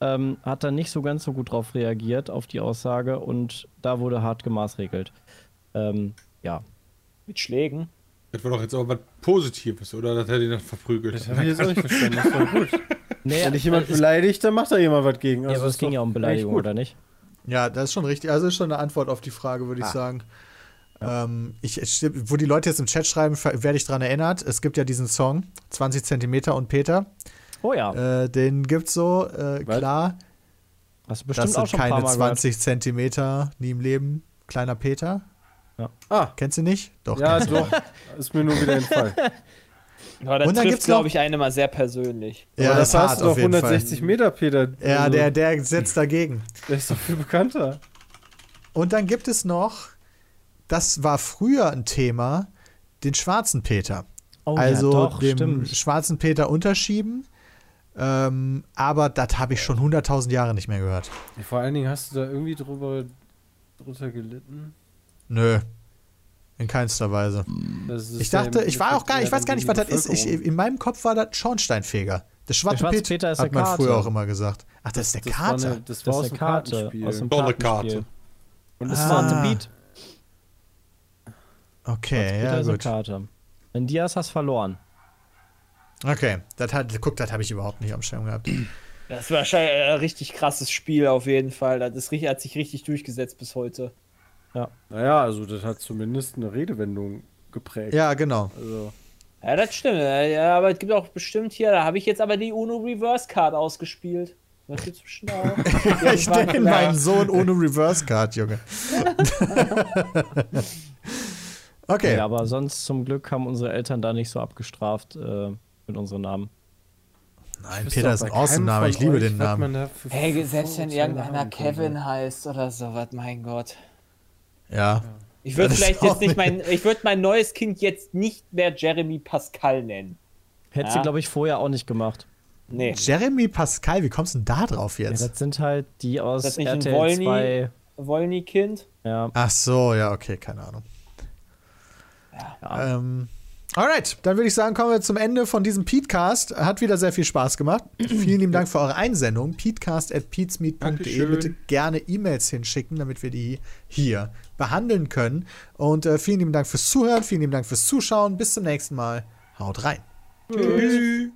Ähm, hat dann nicht so ganz so gut drauf reagiert, auf die Aussage. Und da wurde hart gemaßregelt. Ähm, ja. Mit Schlägen. Das war doch jetzt aber was Positives, oder? Das hätte ihn dann verprügelt. das habe ich jetzt auch nicht verstanden. Das war gut. Nee, Wenn dich jemand äh, es- beleidigt, dann macht da jemand was gegen. ja, Also aber es ging ja um Beleidigung, oder nicht? Ja, das ist schon richtig. Also ist schon eine Antwort auf die Frage, würde ich Ah. sagen. Ähm, ich, wo die Leute jetzt im Chat schreiben, werde ich dran erinnert. Es gibt ja diesen Song, 20 Zentimeter und Peter. Oh ja. Äh, den gibt's so, äh, klar. Hast du Das bestimmt auch sind schon ein paar keine Mal gehört. 20 Zentimeter nie im Leben. Kleiner Peter. Ah, Kennst du nicht? Doch. ja, doch. Ist mir nur wieder entfallen. Aber das Und dann trifft, glaube ich, einen immer sehr persönlich. Ja, Aber das das hast du doch auf jeden 160 Meter, Peter. Fall. Ja, Also, der, der setzt dagegen. der ist doch viel bekannter. Und dann gibt es noch, das war früher ein Thema, den schwarzen Peter. Oh also ja, doch, dem stimmt. schwarzen Peter unterschieben. Ähm, aber das habe ich schon 100.000 Jahre nicht mehr gehört. Vor allen Dingen hast du da irgendwie drüber, drunter gelitten. Nö. In keinster Weise. Das Ich dachte, ich war auch gar ich weiß gar nicht, was das ist. Ich, in meinem Kopf war das Schornsteinfeger. Der schwarze, schwarze Peter, ist hat man früher auch immer gesagt. Ach, das ist der Das war Kater. eine- Das Das war ist aus eine dem Karte Kartenspiel. aus dem Kartenspiel. Karte. Und es Ah. war The Beat. Okay, ja ist eine gut. Karte. Wenn Diaz hast verloren. Okay, das hat, guck, das habe ich überhaupt nicht am Schirm gehabt. Das wahrscheinlich ein richtig krasses Spiel auf jeden Fall. Das ist, hat sich richtig durchgesetzt bis heute. Naja, also das hat zumindest eine Redewendung geprägt. Ja, genau. Also, Ja, das stimmt. Ja, aber es gibt auch bestimmt hier, da habe ich jetzt aber die Uno Reverse Card ausgespielt. Das gibt's bestimmt auch. Ich denke in meinen Sohn ohne Reverse Card, Junge. okay. Ja, aber sonst zum Glück haben unsere Eltern da nicht so abgestraft äh, mit unseren Namen. Nein, Peter ist ein awesome Name. Ich liebe den Namen. für- Hey, selbst wenn irgendeiner. Kevin heißt oder sowas, mein Gott. Ja. Ich würde vielleicht jetzt nicht mein, ich würde mein neues Kind jetzt nicht mehr Jeremy Pascal nennen. Hätte Ja. sie, glaube ich, vorher auch nicht gemacht. Nee. Jeremy Pascal, wie kommst du denn da drauf Ja, jetzt? das sind halt die aus das nicht ein RTL Wollny? 2. Wollny-Kind. Ja, Ach so, ja, okay, keine Ahnung. ja. Ähm, alright, dann würde ich sagen, kommen wir zum Ende von diesem Petecast. Hat wieder sehr viel Spaß gemacht. Vielen lieben Dank für eure Einsendung. Petecast.peatsmeet.de. Dankeschön. Bitte gerne E-Mails hinschicken, damit wir die hier behandeln können. Und äh, vielen lieben Dank fürs Zuhören, vielen lieben Dank fürs Zuschauen. Bis zum nächsten Mal. Haut rein. Tschüss.